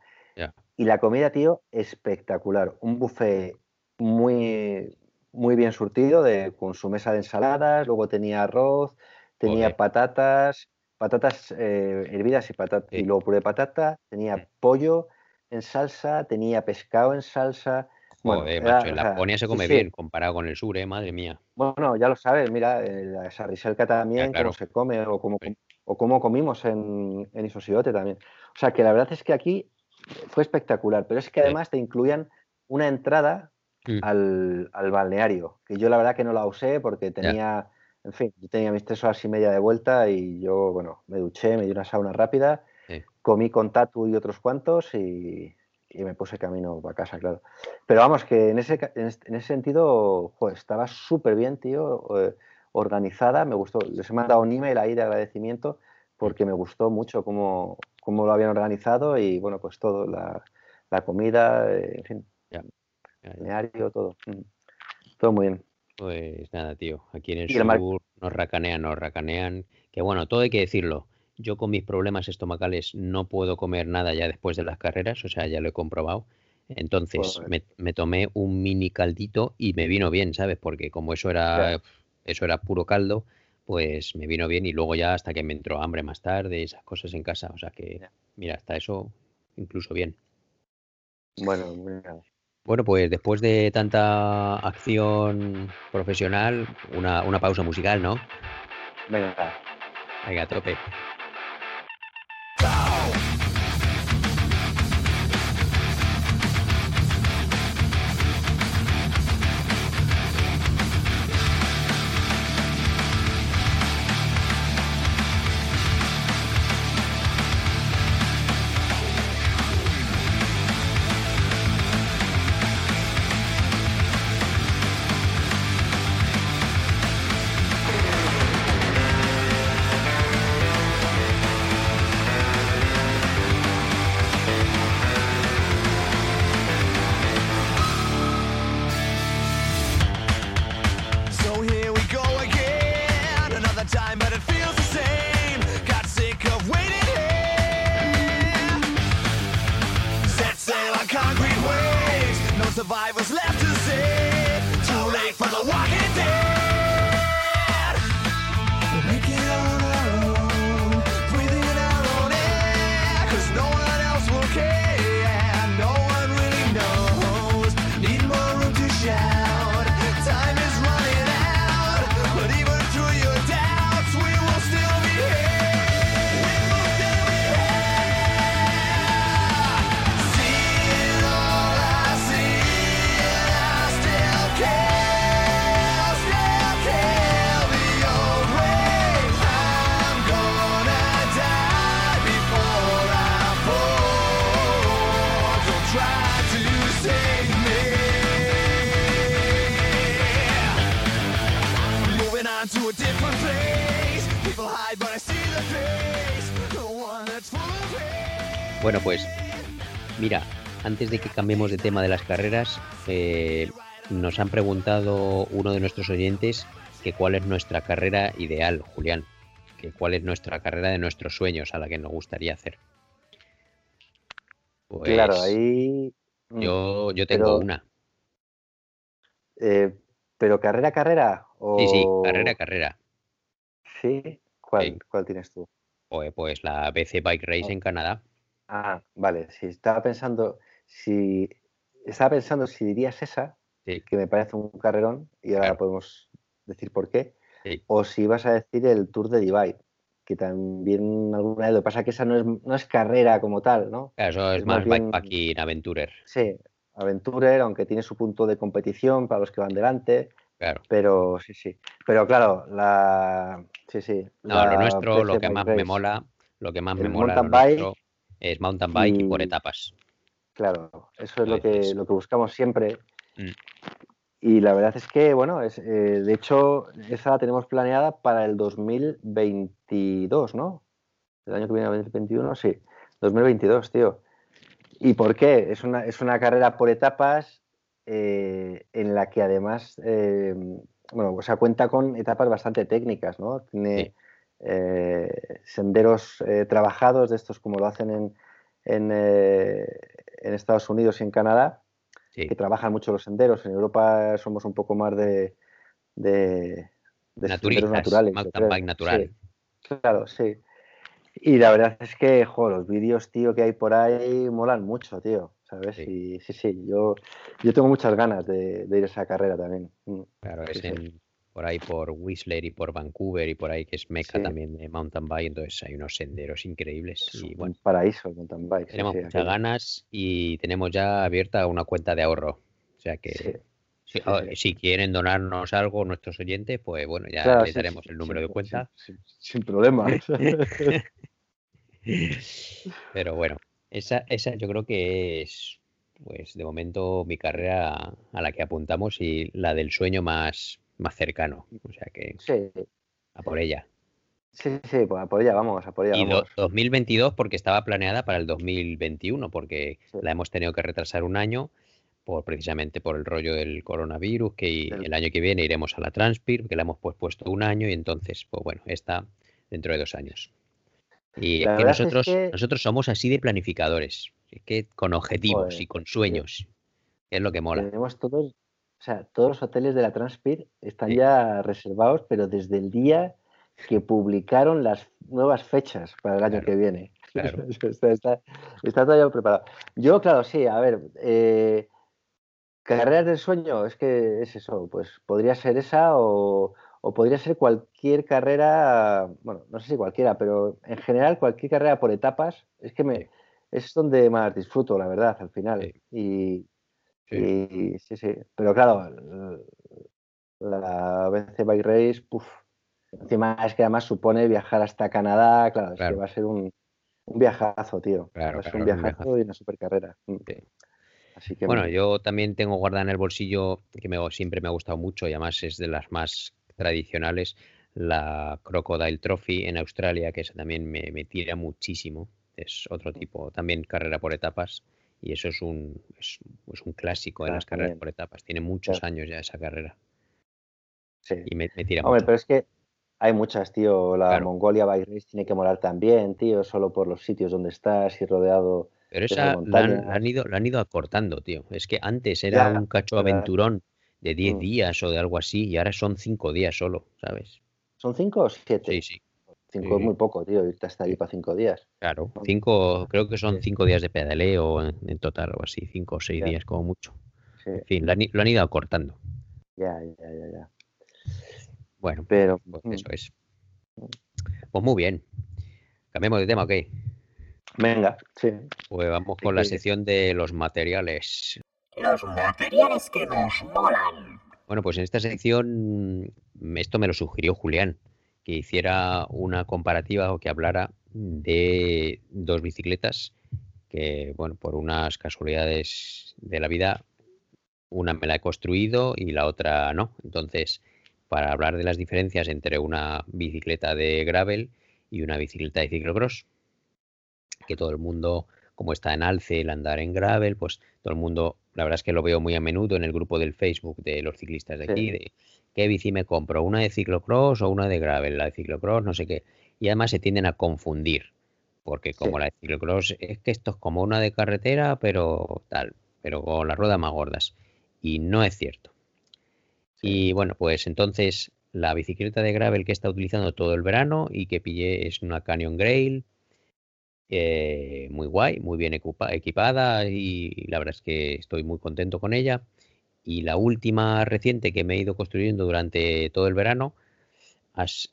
Y la comida, tío, espectacular. Un buffet muy, muy bien surtido, de, con su mesa de ensaladas, luego tenía arroz, tenía patatas, patatas eh, hervidas y, patata, y luego puré de patata, tenía pollo, en salsa, tenía pescado en salsa. Bueno, macho, en Laponia se come bien comparado con el sur, ¿eh? Madre mía. Bueno, ya lo sabes, mira, la Sarriselca también, cómo se come o cómo, o cómo comimos en, en Isosiote también. O sea, que la verdad es que aquí fue espectacular, pero es que además te incluían una entrada mm. al, al, balneario, que yo la verdad que no la usé porque tenía, en fin, yo tenía mis tres horas y media de vuelta y yo, bueno, me duché, me di una sauna rápida comí con Tatu y otros cuantos y, me puse camino para casa, claro. Pero vamos, que en ese, en ese sentido, estaba súper bien, tío, eh, organizada, me gustó. Les he mandado un email ahí de agradecimiento porque me gustó mucho cómo, cómo lo habían organizado y, bueno, pues todo, la, la comida, eh, en fin, el todo. Mm, todo muy bien. Pues nada, tío, aquí en el sur nos racanean, nos racanean, que bueno, todo hay que decirlo yo con mis problemas estomacales no puedo comer nada ya después de las carreras, o sea, ya lo he comprobado. Entonces me, tomé un mini caldito y me vino bien, ¿sabes? Porque como eso era, eso era puro caldo, pues me vino bien y luego ya hasta que me entró hambre más tarde, esas cosas en casa. O sea que, mira, hasta eso incluso bien. Bueno, mira. Bueno, pues después de tanta acción profesional, una, una pausa musical, ¿no? Venga. Venga, tope. Antes de que cambiemos de tema de las carreras, eh, nos han preguntado uno de nuestros oyentes que cuál es nuestra carrera ideal, Julián, que cuál es nuestra carrera de nuestros sueños a la que nos gustaría hacer. claro, pues ahí. Mm, yo, yo tengo una. Eh, ¿Pero carrera, carrera? O... Sí, sí, carrera, carrera. ¿Sí? ¿Cuál, ¿cuál tienes tú? Pues, pues la BC Bike Race en Canadá. Ah, vale. Si estaba pensando, si estaba pensando si dirías esa, que me parece un carrerón, y ahora podemos decir por qué, o si ibas a decir el Tour de Divide, que también alguna vez lo que pasa es que esa no es, no es carrera como tal, ¿no? eso es, más, bikepacking, aventurer. Sí, aventurer, aunque tiene su punto de competición para los que van delante. Claro. Pero sí, sí. Pero claro, la. Sí, sí. No, lo nuestro, lo que más me mola, lo que más me mola es mountain bike y, por etapas. Claro, eso es lo que, lo que buscamos siempre. Mm. Y la verdad es que, bueno, es, eh, de hecho, esa la tenemos planeada para el 2022, ¿no? El año que viene, 2021, sí. 2022, tío. ¿Y por qué? Es una, es una carrera por etapas eh, en la que además, eh, bueno, o sea, cuenta con etapas bastante técnicas, ¿no? Tiene senderos trabajados, de estos como lo hacen en, en, en Estados Unidos y en Canadá que trabajan mucho los senderos. En Europa somos un poco más de, de, senderos naturales. Mountain bike natural. claro, sí. Y la verdad es que, los vídeos, tío, que hay por ahí molan mucho, tío. ¿Sabes? Sí. Y sí, sí, yo, yo tengo muchas ganas de, ir a esa carrera también. Mm. Claro, es en, por ahí por Whistler y por Vancouver y por ahí que es meca también de mountain bike, entonces hay unos senderos increíbles. y, bueno, un paraíso el mountain bike. Tenemos muchas ganas y tenemos ya abierta una cuenta de ahorro. O sea que si, quieren donarnos algo nuestros oyentes, pues bueno, ya les daremos el número de cuenta. Sin, problema. Pero bueno, esa, esa yo creo que es, pues de momento mi carrera a la que apuntamos y la del sueño más, más cercano. O sea que sí. a por ella. Sí, sí, pues a por ella vamos, a por ella. Y 2022 porque estaba planeada para el 2021, porque la hemos tenido que retrasar un año por precisamente por el rollo del coronavirus, que el año que viene iremos a la Transpir, que la hemos pues puesto un año y entonces, pues bueno, está dentro de dos años. Y que nosotros, nosotros somos así de planificadores, es que con objetivos y con sueños, es lo que mola. Tenemos todos o sea, todos los hoteles de la Transpir están ya reservados, pero desde el día que publicaron las nuevas fechas para el año que viene. está, todo ya preparado. Yo, claro, sí, a ver, eh, carreras del sueño, es que es eso, pues podría ser esa o, podría ser cualquier carrera, bueno, no sé si cualquiera, pero en general cualquier carrera por etapas, es que me, es donde más disfruto, la verdad, al final. Y, Sí. sí, sí. Pero claro, la BC Bike Race, puff. Encima es que además supone viajar hasta Canadá, claro, Es que va a ser un, un viajazo, tío. Claro, va a ser un viajazo, y una super carrera. Mm. Así que bueno, yo también tengo guardada en el bolsillo, que me, siempre me ha gustado mucho y además es de las más tradicionales, la Crocodile Trophy en Australia, que esa también me, me tira muchísimo. Es otro tipo, también carrera por etapas y eso es un, es, un clásico en las carreras por etapas. Tiene muchos años ya esa carrera. Sí. Y me, tira Hombre, pero es que hay muchas, tío. La Mongolia Bike Race tiene que molar también, tío, solo por los sitios donde estás y rodeado. Pero esa la han, ido, la han ido acortando, tío. Es que antes era un cacho aventurón de 10 mm. días o de algo así y ahora son 5 días solo, ¿sabes? ¿Son 5 o 7? Sí, sí. Cinco es muy poco, tío, irte hasta ahí para cinco días. Claro, cinco, creo que son cinco días de pedaleo en, total o así, cinco o seis días como mucho. En fin, lo han, ido acortando. Ya, ya, ya, ya. Bueno, pero pues mm. eso es. Pues muy bien. Cambiemos de tema, ¿ok? Venga, sí. Pues vamos con la sección de los materiales. Los materiales que nos molan. Bueno, pues en esta sección esto me lo sugirió Julián que hiciera una comparativa o que hablara de dos bicicletas que, bueno, por unas casualidades de la vida, una me la he construido y la otra no. Entonces, para hablar de las diferencias entre una bicicleta de gravel y una bicicleta de ciclocross. Que todo el mundo, como está en alce el andar en gravel, pues todo el mundo, la verdad es que lo veo muy a menudo en el grupo del Facebook de los ciclistas de aquí, de qué bici me compro, una de ciclocross o una de gravel, la de ciclocross, no sé qué. Y además se tienden a confundir, porque como la de ciclocross es que esto es como una de carretera, pero tal, pero con las ruedas más gordas. Y no es cierto. Y bueno, pues entonces la bicicleta de gravel que está utilizando todo el verano y que pillé es una Canyon Grail, eh, muy guay, muy bien equipada y la verdad es que estoy muy contento con ella. Y la última reciente que me he ido construyendo durante todo el verano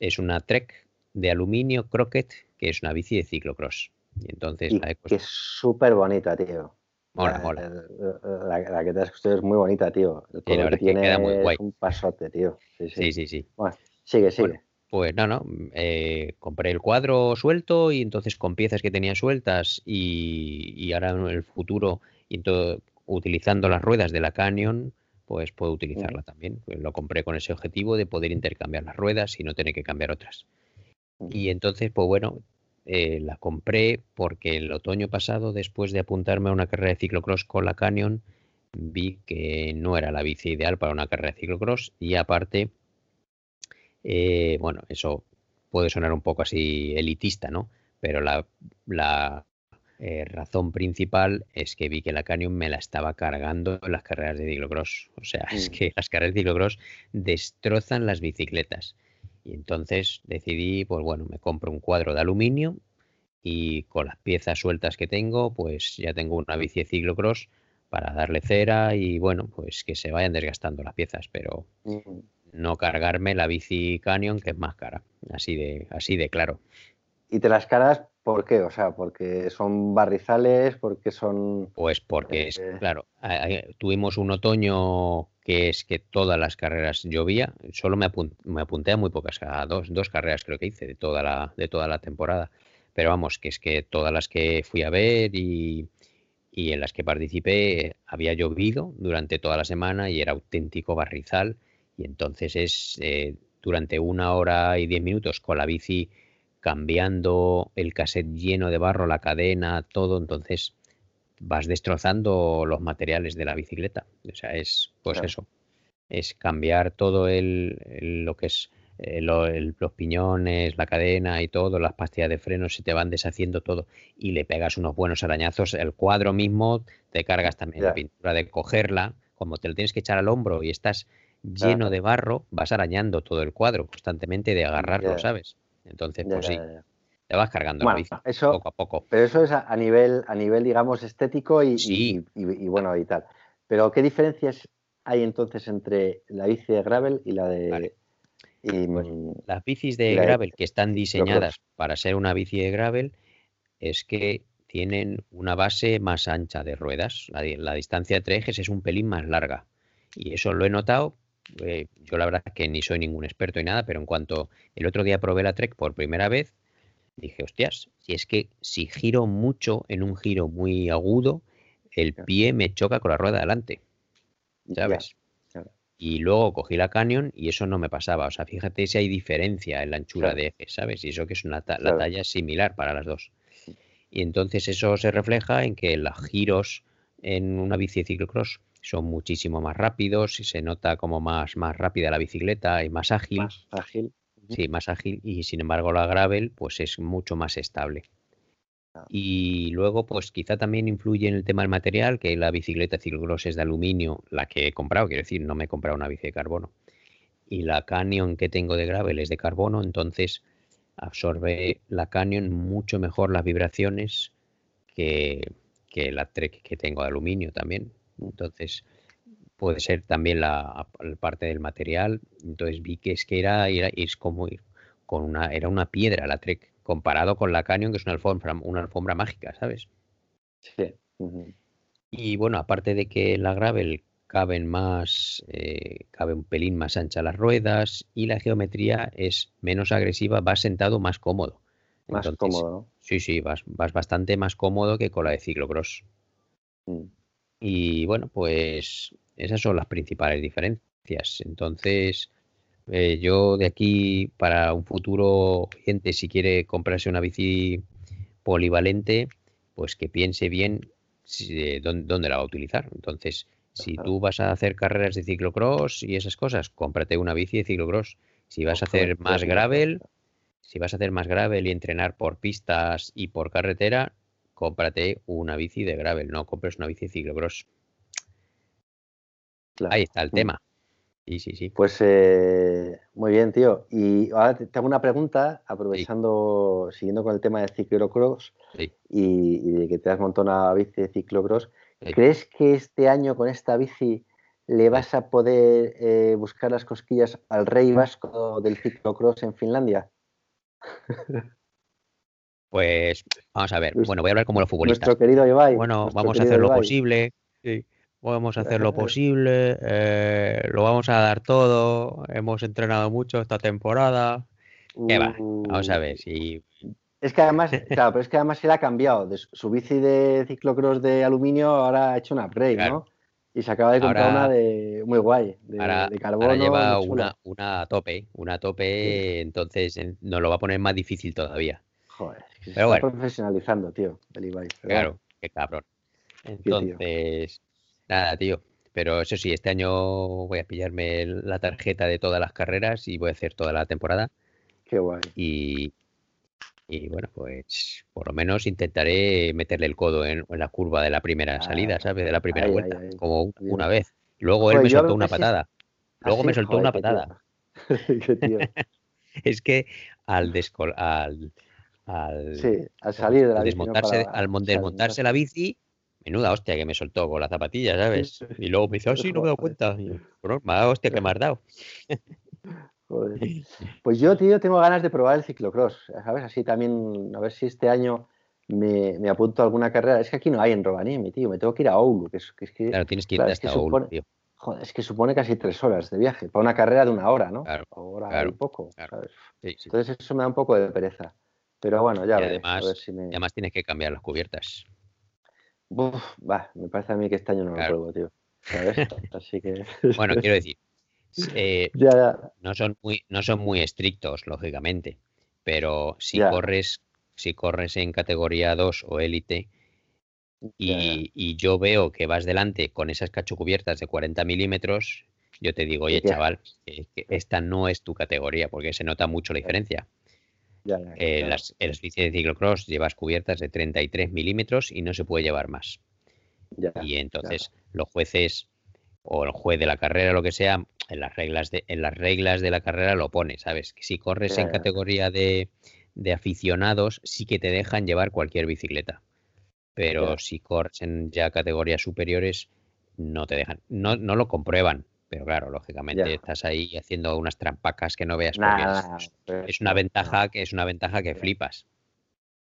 es una Trek de aluminio Crockett, que es una bici de ciclocross. Y entonces que es súper bonita, tío. Mola, mola. La, que te has construido es muy bonita, tío. El color que tiene queda muy guay. un pasote, tío. Sí, sí, sí. Bueno, sigue, sigue. Pues no, no. Eh, compré el cuadro suelto y entonces con piezas que tenía sueltas y, y ahora en el futuro, y utilizando las ruedas de la Canyon, pues puedo utilizarla también. Pues lo compré con ese objetivo de poder intercambiar las ruedas y no tener que cambiar otras. Y entonces, pues bueno, eh, la compré porque el otoño pasado, después de apuntarme a una carrera de ciclocross con la Canyon, vi que no era la bici ideal para una carrera de ciclocross y aparte, eh, bueno, eso puede sonar un poco así elitista, ¿no? Pero la, eh, razón principal es que vi que la Canyon me la estaba cargando en las carreras de ciclocross. O sea, es mm. que las carreras de ciclocross destrozan las bicicletas. Y entonces decidí, pues bueno, me compro un cuadro de aluminio y con las piezas sueltas que tengo, pues ya tengo una bici de ciclocross para darle cera y bueno, pues que se vayan desgastando las piezas, pero no cargarme la bici Canyon que es más cara, así de, así de claro. ¿Y te las caras por qué? O sea, porque son barrizales, porque son... Pues porque, es, eh, claro, tuvimos un otoño que es que todas las carreras llovía, solo me, apunté a muy pocas, a dos, dos carreras creo que hice de toda, la, de toda la temporada. Pero vamos, que es que todas las que fui a ver y, en las que participé había llovido durante toda la semana y era auténtico barrizal. Y entonces es eh, durante una hora y diez minutos con la bici cambiando el cassette lleno de barro, la cadena, todo. Entonces vas destrozando los materiales de la bicicleta. O sea, es pues eso, es cambiar todo el, lo que es eh, los piñones, la cadena y todo, las pastillas de freno se te van deshaciendo todo y le pegas unos buenos arañazos. El cuadro mismo te cargas también la pintura de cogerla, como te lo tienes que echar al hombro y estás lleno de barro, vas arañando todo el cuadro constantemente de agarrarlo, ¿sabes? Entonces, pues sí, te vas cargando la bici poco a poco. Pero eso es a, nivel, a nivel, digamos, estético y, bueno y tal. Pero ¿qué diferencias hay entonces entre la bici de gravel y la de pues las bicis de gravel que están diseñadas para ser una bici de gravel es que tienen una base más ancha de ruedas. La, distancia de tres ejes es un pelín más larga. Y eso lo he notado. Eh, yo la verdad que ni soy ningún experto en nada, pero en cuanto el otro día probé la Trek por primera vez, dije, hostias, si es que si giro mucho en un giro muy agudo, el pie me choca con la rueda de adelante. ¿Sabes? Y luego cogí la Canyon y eso no me pasaba. O sea, fíjate si hay diferencia en la anchura de eje, ¿sabes? Y eso que es una la talla similar para las dos. Y entonces eso se refleja en que los giros en una bici de ciclocross son muchísimo más rápidos y se nota como más, más rápida la bicicleta y más ágil. Más ágil. Sí, más ágil y sin embargo la gravel pues es mucho más estable. Y luego, pues quizá también influye en el tema del material, que la bicicleta ciclocross es de aluminio, la que he comprado, quiero decir, no me he comprado una bici de carbono. Y la Canyon que tengo de gravel es de carbono, entonces absorbe la Canyon mucho mejor las vibraciones que, la Trek que tengo de aluminio también. Entonces, puede ser también la, parte del material. Entonces vi que es que era, era es como ir con una, era una piedra la Trek comparado con la Canyon, que es una alfombra, una alfombra mágica, ¿sabes? Sí. Y bueno, aparte de que la gravel caben más, eh, cabe un pelín más ancha las ruedas y la geometría es menos agresiva, vas sentado más cómodo. Más cómodo. Sí, sí, vas, vas bastante más cómodo que con la de ciclocross. Mm. Y bueno, pues esas son las principales diferencias. Entonces, Eh, yo de aquí para un futuro cliente, si quiere comprarse una bici polivalente, pues que piense bien si- dónde, dónde la va a utilizar. Entonces, si tú vas a hacer carreras de ciclocross y esas cosas, cómprate una bici de ciclocross. Si vas a hacer más gravel, si vas a hacer más gravel y entrenar por pistas y por carretera, cómprate una bici de gravel, no compres una bici de ciclocross. Claro. Ahí está el Mm. tema. Sí, sí, sí. Pues eh, muy bien, tío. Y ahora te hago una pregunta, aprovechando, siguiendo con el tema de ciclocross Sí. y, y de que te has montado una bici de ciclocross. Sí. ¿Crees que este año con esta bici le vas a poder eh, buscar las cosquillas al rey vasco del ciclocross en Finlandia? Pues vamos a ver. Nuestro- Bueno, voy a hablar como los futbolistas. Nuestro querido Ibai. Bueno, vamos a hacer lo posible. sí, Vamos a hacer lo posible. eh, lo vamos a dar todo. Hemos entrenado mucho esta temporada. ¿Qué va? Vamos a ver si. Es que además, claro, pero es que además se le ha cambiado. De su- bici de ciclocross de aluminio ahora ha hecho un upgrade, Claro. ¿no? Y se acaba de comprar Ahora- una de muy guay, de, Ahora, de carbono. ahora lleva una, una a tope. Una a tope. Entonces en- nos lo va a poner más difícil todavía. Joder, es que se Pero está bueno. profesionalizando, tío, el Ibai. Claro, qué cabrón. tío. Entonces, nada, tío. Pero eso sí, este año voy a pillarme la tarjeta de todas las carreras y voy a hacer toda la temporada. Qué guay. Y, y bueno, pues por lo menos intentaré meterle el codo en, en la curva de la primera Ah, salida, ¿sabes? De la primera ahí, vuelta, ahí, ahí. como una vez. Luego él me yo a soltó una patada. Luego ¿Ah, me soltó Joder, una patada. tío. Es que al descol al, al, Sí, al salir de la bici, ¿no? desmontarse, Para- al desmontarse la bici, menuda hostia que me soltó con la zapatilla, ¿sabes? Y luego me dice, oh, sí, no me he dado cuenta. Y bueno, me ha dado hostia que me has dado. Joder. Pues yo, tío, tengo ganas de probar el ciclocross, ¿sabes? Así también, a ver si este año me, me apunto a alguna carrera. Es que aquí no hay en Rovaniemi, tío, me tengo que ir a Oulu, que es que, es que Claro, tienes que irte Claro, es que hasta Oulu, supone- tío. joder, es que supone casi tres horas de viaje, para una carrera de una hora, ¿no? Claro, hora claro, y poco, claro. ¿sabes? Sí, sí. Entonces eso me da un poco de pereza. Pero bueno, ya Y veré, además- a ver si me... Y además tienes que cambiar las cubiertas. Uf, va, me parece a mí que este año no Claro. lo pruebo, tío. ¿Sabes? Así que... Bueno, quiero decir, eh, ya, ya. no son muy, no son muy estrictos, lógicamente, pero si Ya. corres, si corres en categoría 2 o élite y, y yo veo que vas delante con esas cachocubiertas de 40 milímetros, yo te digo, oye, chaval, esta no es tu categoría, porque se nota mucho la diferencia. Ya, ya, Eh, claro. las, en las bicis de ciclocross llevas cubiertas de 33 milímetros y no se puede llevar más. Ya, Y entonces los jueces o el juez de la carrera, lo que sea, en las reglas de, en las reglas de la carrera lo pone, ¿sabes? Que si corres en categoría de, de aficionados, sí que te dejan llevar cualquier bicicleta. Pero si corres en ya categorías superiores, no te dejan. No, no lo comprueban. Pero claro, lógicamente Ya. estás ahí haciendo unas trampacas que no veas porque Nada, es, pero es una ventaja que es una ventaja que flipas.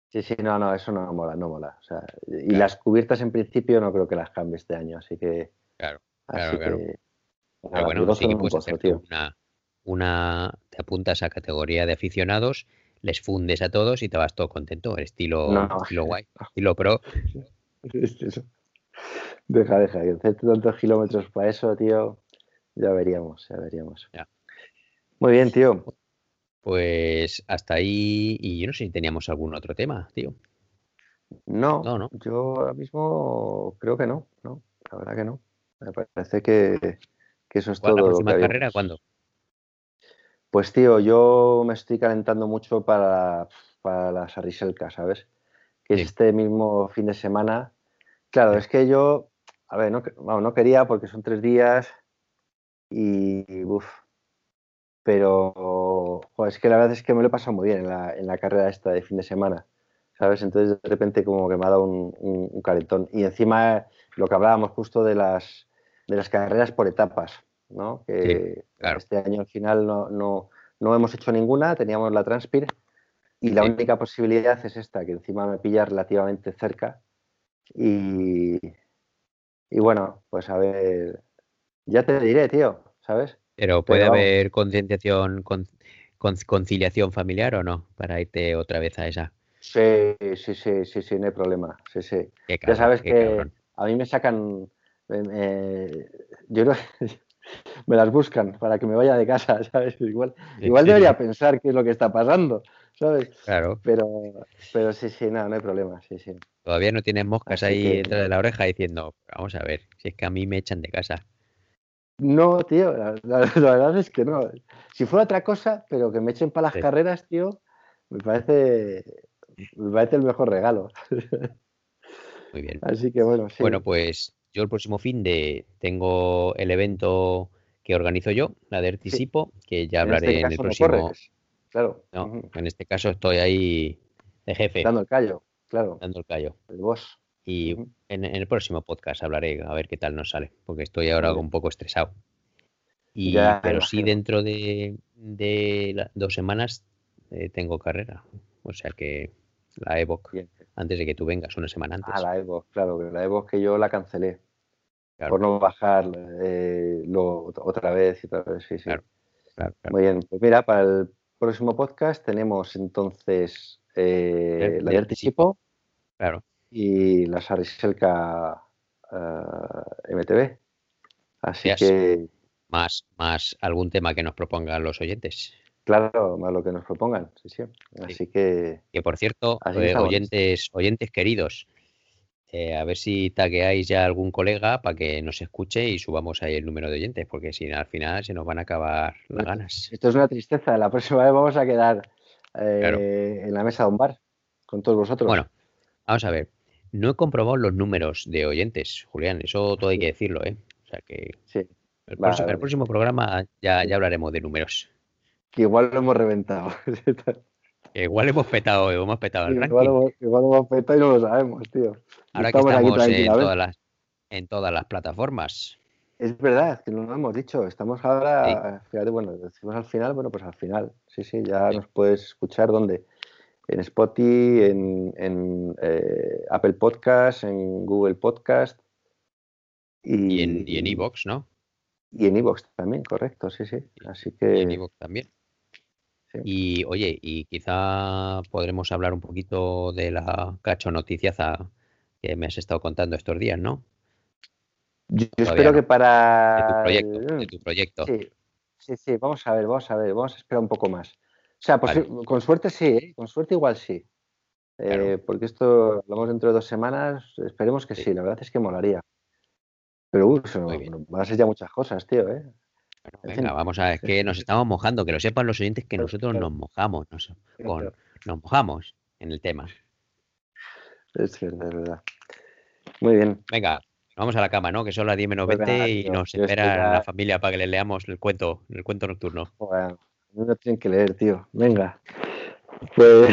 Sí, sí, no, no, eso no mola, no mola. O sea, y Claro. las cubiertas en principio no creo que las cambie este año, así que. Claro, Así claro, claro. que. Pero nada, bueno, sí que puedes pozo, hacer una, una, te apuntas a categoría de aficionados, les fundes a todos y te vas todo contento, estilo, No, estilo guay, estilo pro. Deja, deja, que hacerte tantos kilómetros para eso, tío. Ya veríamos, ya veríamos. Ya. Muy bien, tío. Pues hasta ahí, y yo no sé si teníamos algún otro tema, tío. No, No, no. yo ahora mismo creo que no, no, la verdad que no. Me parece que, que eso es ¿Cuál- todo. ¿La lo que próxima carrera cuándo? Pues tío, yo me estoy calentando mucho para, para la Sariselka, ¿sabes? Que Sí. este mismo fin de semana. Claro, Sí. es que yo, a ver, no, no quería porque son tres días y, uff, pero joder, es que la verdad es que me lo he pasado muy bien en la, en la carrera esta de fin de semana, ¿sabes? Entonces de repente como que me ha dado un, un- un calentón. Y encima lo que hablábamos justo de las, de las carreras por etapas, ¿no? Que claro. este año al final no, no, no hemos hecho ninguna, teníamos la Transpir y la única posibilidad es esta, que encima me pilla relativamente cerca. Y, y bueno, pues a ver, ya te diré, tío, ¿sabes? Pero puede haber concienciación, con, con- conciliación familiar o no, para irte otra vez a esa. Sí, sí, sí, sí, sí, no hay problema. Sí, sí. Ya sabes que cabrón. a mí me sacan. eh, yo me las buscan para que me vaya de casa, ¿sabes? Igual, igual debería pensar qué es lo que está pasando, ¿sabes? Claro. Pero, pero sí, sí, nada, no hay problema, sí, sí. Todavía no tienes moscas ahí detrás de la oreja diciendo, vamos a ver, si es que a mí me echan de casa. No, tío, la, verdad es que no. Si fuera otra cosa, pero que me echen para las carreras, tío, me parece, me parece el mejor regalo. Muy bien. Así que bueno, sí. Bueno, pues yo el próximo fin de tengo el evento que organizo yo, la de Artisipo, que ya este hablaré en, el próximo. claro. No, en este caso estoy ahí de jefe. Dando el callo, claro. Dando el callo. El boss. Y en, el próximo podcast hablaré a ver qué tal nos sale, porque estoy ahora un poco estresado. Y, pero sí, dentro de, dos semanas eh, tengo carrera. O sea que la Evoc, antes de que tú vengas, una semana antes. Ah, la Evoc, claro, la Evoc que yo la cancelé. Por no bajar eh, otra vez y otra vez, sí, sí. Muy bien, pues mira, para el próximo podcast tenemos entonces eh, la de anticipo. Claro y la Sariselka uh, MTV. Así que. Más, más algún tema que nos propongan los oyentes. Claro, más lo que nos propongan, sí, sí. Así que. Que por cierto, eh, oyentes, oyentes queridos, eh, a ver si tagueáis ya algún colega para que nos escuche y subamos ahí el número de oyentes, porque si al final se nos van a acabar las ganas. Esto es una tristeza. La próxima vez vamos a quedar eh, en la mesa de un bar con todos vosotros. Bueno, vamos a ver. No he comprobado los números de oyentes, Julián, eso todo hay que decirlo, ¿eh? O sea que sí. el, próximo, programa ya, ya hablaremos de números. Que igual lo hemos reventado. igual hemos petado, hemos petado el igual, hemos, igual hemos petado y no lo sabemos, tío. Ahora que estamos en todas, las, en todas las plataformas. Es verdad, que no lo hemos dicho. Estamos ahora, fíjate, bueno, decimos al final, bueno, pues al final. Sí, sí, ya nos puedes escuchar donde en Spotify, en, eh, Apple Podcast, en Google Podcast. Y, en y en Evox, ¿no? Y en Evox también, correcto, sí, sí. Así que. Y en Evox también. Y oye, y quizá podremos hablar un poquito de la cacho noticiaza que me has estado contando estos días, ¿no? Yo, espero que para. De tu proyecto. De tu proyecto. Sí, sí, sí, vamos a ver, vamos a ver, vamos a esperar un poco más. O sea, pues, con suerte sí, ¿eh? con suerte igual sí. Eh, porque esto hablamos dentro de dos semanas, esperemos que sí, la verdad es que molaría. Pero uh, van a ser ya muchas cosas, tío, ¿eh? venga, vamos a ver, que nos estamos mojando, que lo sepan los oyentes que nosotros nos mojamos, nos, nos mojamos en el tema. Es cierto, es verdad. Muy bien. Venga, vamos a la cama, ¿no? Que son las 10 menos 20 pues y nos espera la familia para que le leamos el cuento, el cuento nocturno. Bueno. No lo tienen que leer, tío. Venga. Pues...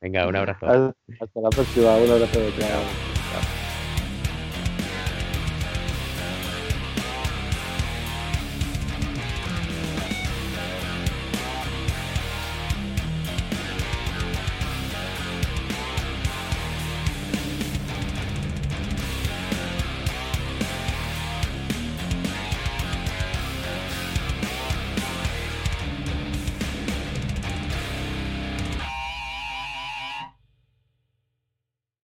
Venga, un abrazo. Hasta la próxima. Un abrazo.